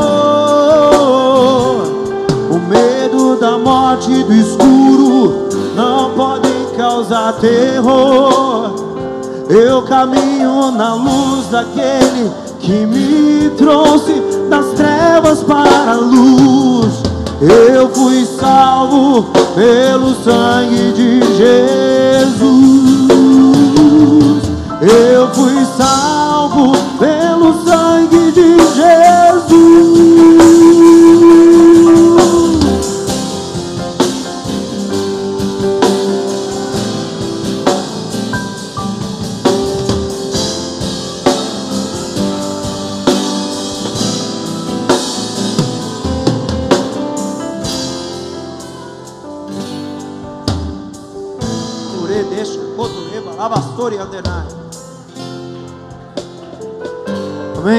O medo da morte e do escuro não podem causar terror. Eu caminho na luz daquele que me trouxe das trevas para a luz. Eu fui salvo pelo sangue de Jesus. Eu fui salvo pelo sangue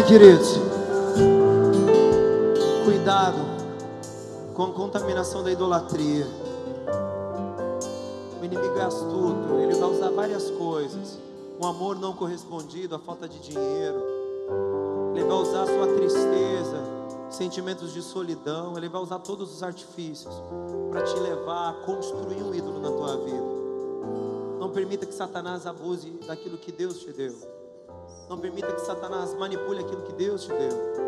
queridos? Cuidado com a contaminação da idolatria. O inimigo é astuto, ele vai usar várias coisas. Um amor não correspondido, a falta de dinheiro. Ele vai usar a sua tristeza, sentimentos de solidão. Ele vai usar todos os artifícios para te levar a construir um ídolo na tua vida. Não permita que Satanás abuse daquilo que Deus te deu. Não permita que Satanás manipule aquilo que Deus te deu.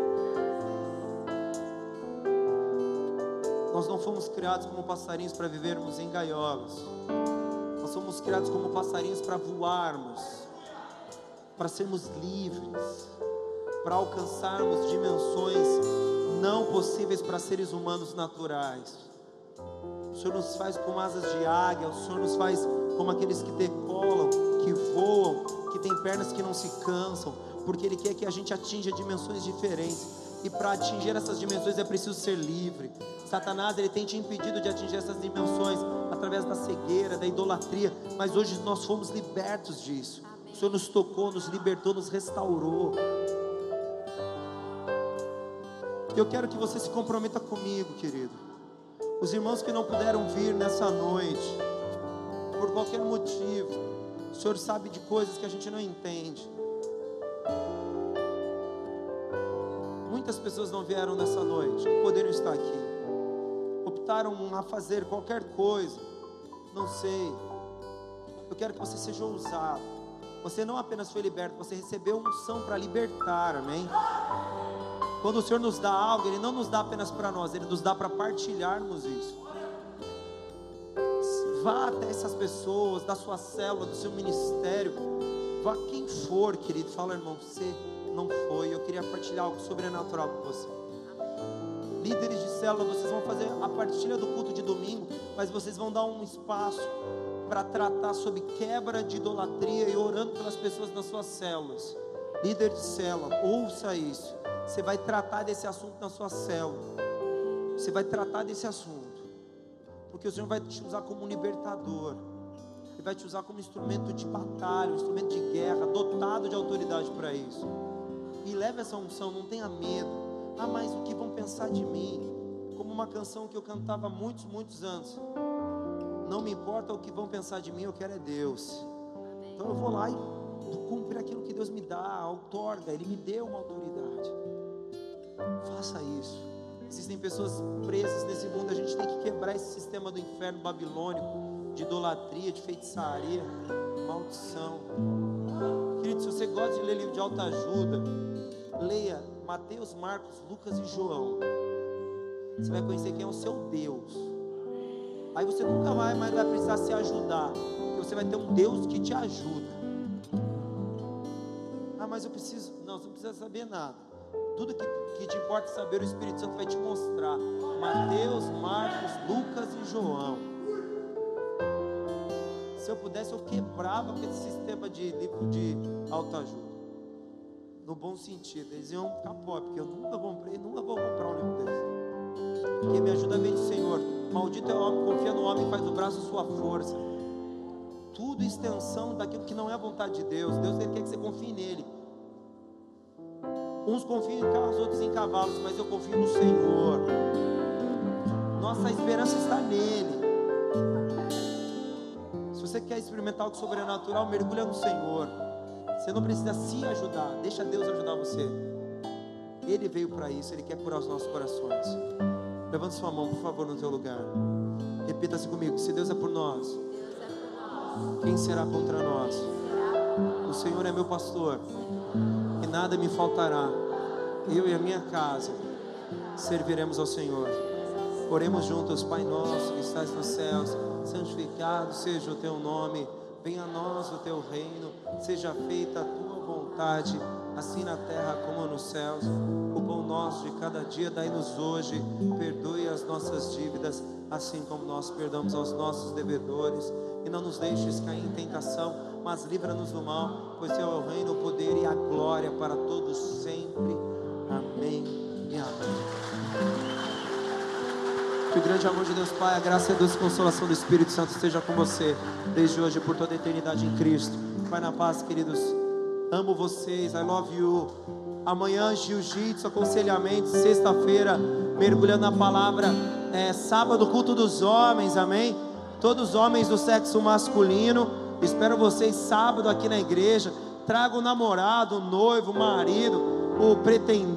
Nós não fomos criados como passarinhos para vivermos em gaiolas. Nós fomos criados como passarinhos para voarmos, para sermos livres, para alcançarmos dimensões não possíveis para seres humanos naturais. O Senhor nos faz como asas de águia, o Senhor nos faz como aqueles que decolam, que voam, que têm pernas que não se cansam, porque Ele quer que a gente atinja dimensões diferentes. E para atingir essas dimensões é preciso ser livre. Satanás ele tem te impedido de atingir essas dimensões através da cegueira, da idolatria, mas hoje nós fomos libertos disso. O Senhor nos tocou, nos libertou, nos restaurou. Eu quero que você se comprometa comigo, querido. Os irmãos que não puderam vir nessa noite, por qualquer motivo, o Senhor sabe de coisas que a gente não entende. Muitas pessoas não vieram nessa noite, não poderiam estar aqui. Optaram a fazer qualquer coisa, não sei. Eu quero que você seja ousado. Você não apenas foi liberto, você recebeu unção para libertar, amém? Quando o Senhor nos dá algo, Ele não nos dá apenas para nós, Ele nos dá para partilharmos isso. Vá até essas pessoas, da sua célula, do seu ministério. Vá quem for, querido. Fala, irmão, você não foi. Eu queria partilhar algo sobrenatural com você. Líderes de célula, vocês vão fazer a partilha do culto de domingo, mas vocês vão dar um espaço para tratar sobre quebra de idolatria e orando pelas pessoas nas suas células. Líder de célula, ouça isso. Você vai tratar desse assunto na sua célula. Você vai tratar desse assunto. Porque o Senhor vai te usar como um libertador. Ele vai te usar como instrumento de batalha, um instrumento de guerra, dotado de autoridade para isso. E leve essa unção, não tenha medo. Ah, mas o que vão pensar de mim? Como uma canção que eu cantava há muitos, muitos anos. Não me importa o que vão pensar de mim, eu quero é Deus. Então eu vou lá e cumprir aquilo que Deus me dá, outorga, Ele me deu uma autoridade. Faça isso. Existem pessoas presas nesse mundo, a gente tem que quebrar esse sistema do inferno babilônico, de idolatria, de feitiçaria, maldição. Querido, se você gosta de ler livro de alta ajuda, leia Mateus, Marcos, Lucas e João. Você vai conhecer quem é o seu Deus. Aí você nunca mais vai precisar se ajudar, porque você vai ter um Deus que te ajuda. Ah, mas eu preciso. Não, você não precisa saber nada. Tudo que, que te importa saber, o Espírito Santo vai te mostrar. Mateus, Marcos, Lucas e João. Se eu pudesse, eu quebrava esse sistema de livro de autoajuda. No bom sentido, eles iam ficar pobre, porque eu nunca comprei, nunca vou comprar um livro desse. Quem me ajuda vem do Senhor. Maldito é o homem, confia no homem, faz do braço sua força tudo extensão daquilo que não é a vontade de Deus. Deus ele quer que você confie nele. Uns confiam em carros, outros em cavalos, mas eu confio no Senhor. Nossa esperança está nele. Se você quer experimentar algo sobrenatural, mergulha no Senhor. Você não precisa se ajudar, deixa Deus ajudar você. Ele veio para isso, ele quer curar os nossos corações. Levante sua mão, por favor, no teu lugar. Repita-se comigo: se Deus é por nós, quem será contra nós? O Senhor é meu pastor, e nada me faltará. Eu e a minha casa serviremos ao Senhor. Oremos juntos, Pai nosso que estás nos céus, santificado seja o teu nome, venha a nós o teu reino, seja feita a tua vontade, assim na terra como nos céus. O pão nosso de cada dia dai-nos hoje, perdoe as nossas dívidas, assim como nós perdoamos aos nossos devedores e não nos deixes cair em tentação, mas livra-nos do mal, pois teu é o reino, o poder e a glória para todos sempre. Amém e amém. Que o grande amor de Deus Pai, a graça e a doce consolação do Espírito Santo esteja com você, desde hoje e por toda a eternidade em Cristo. Vai na paz, queridos. Amo vocês, I love you. Amanhã, jiu-jitsu, aconselhamento, sexta-feira, mergulhando na palavra. É, sábado, culto dos homens, amém? todos os homens do sexo masculino. Espero vocês sábado aqui na igreja. Traga o namorado, o noivo, o marido, o pretendente.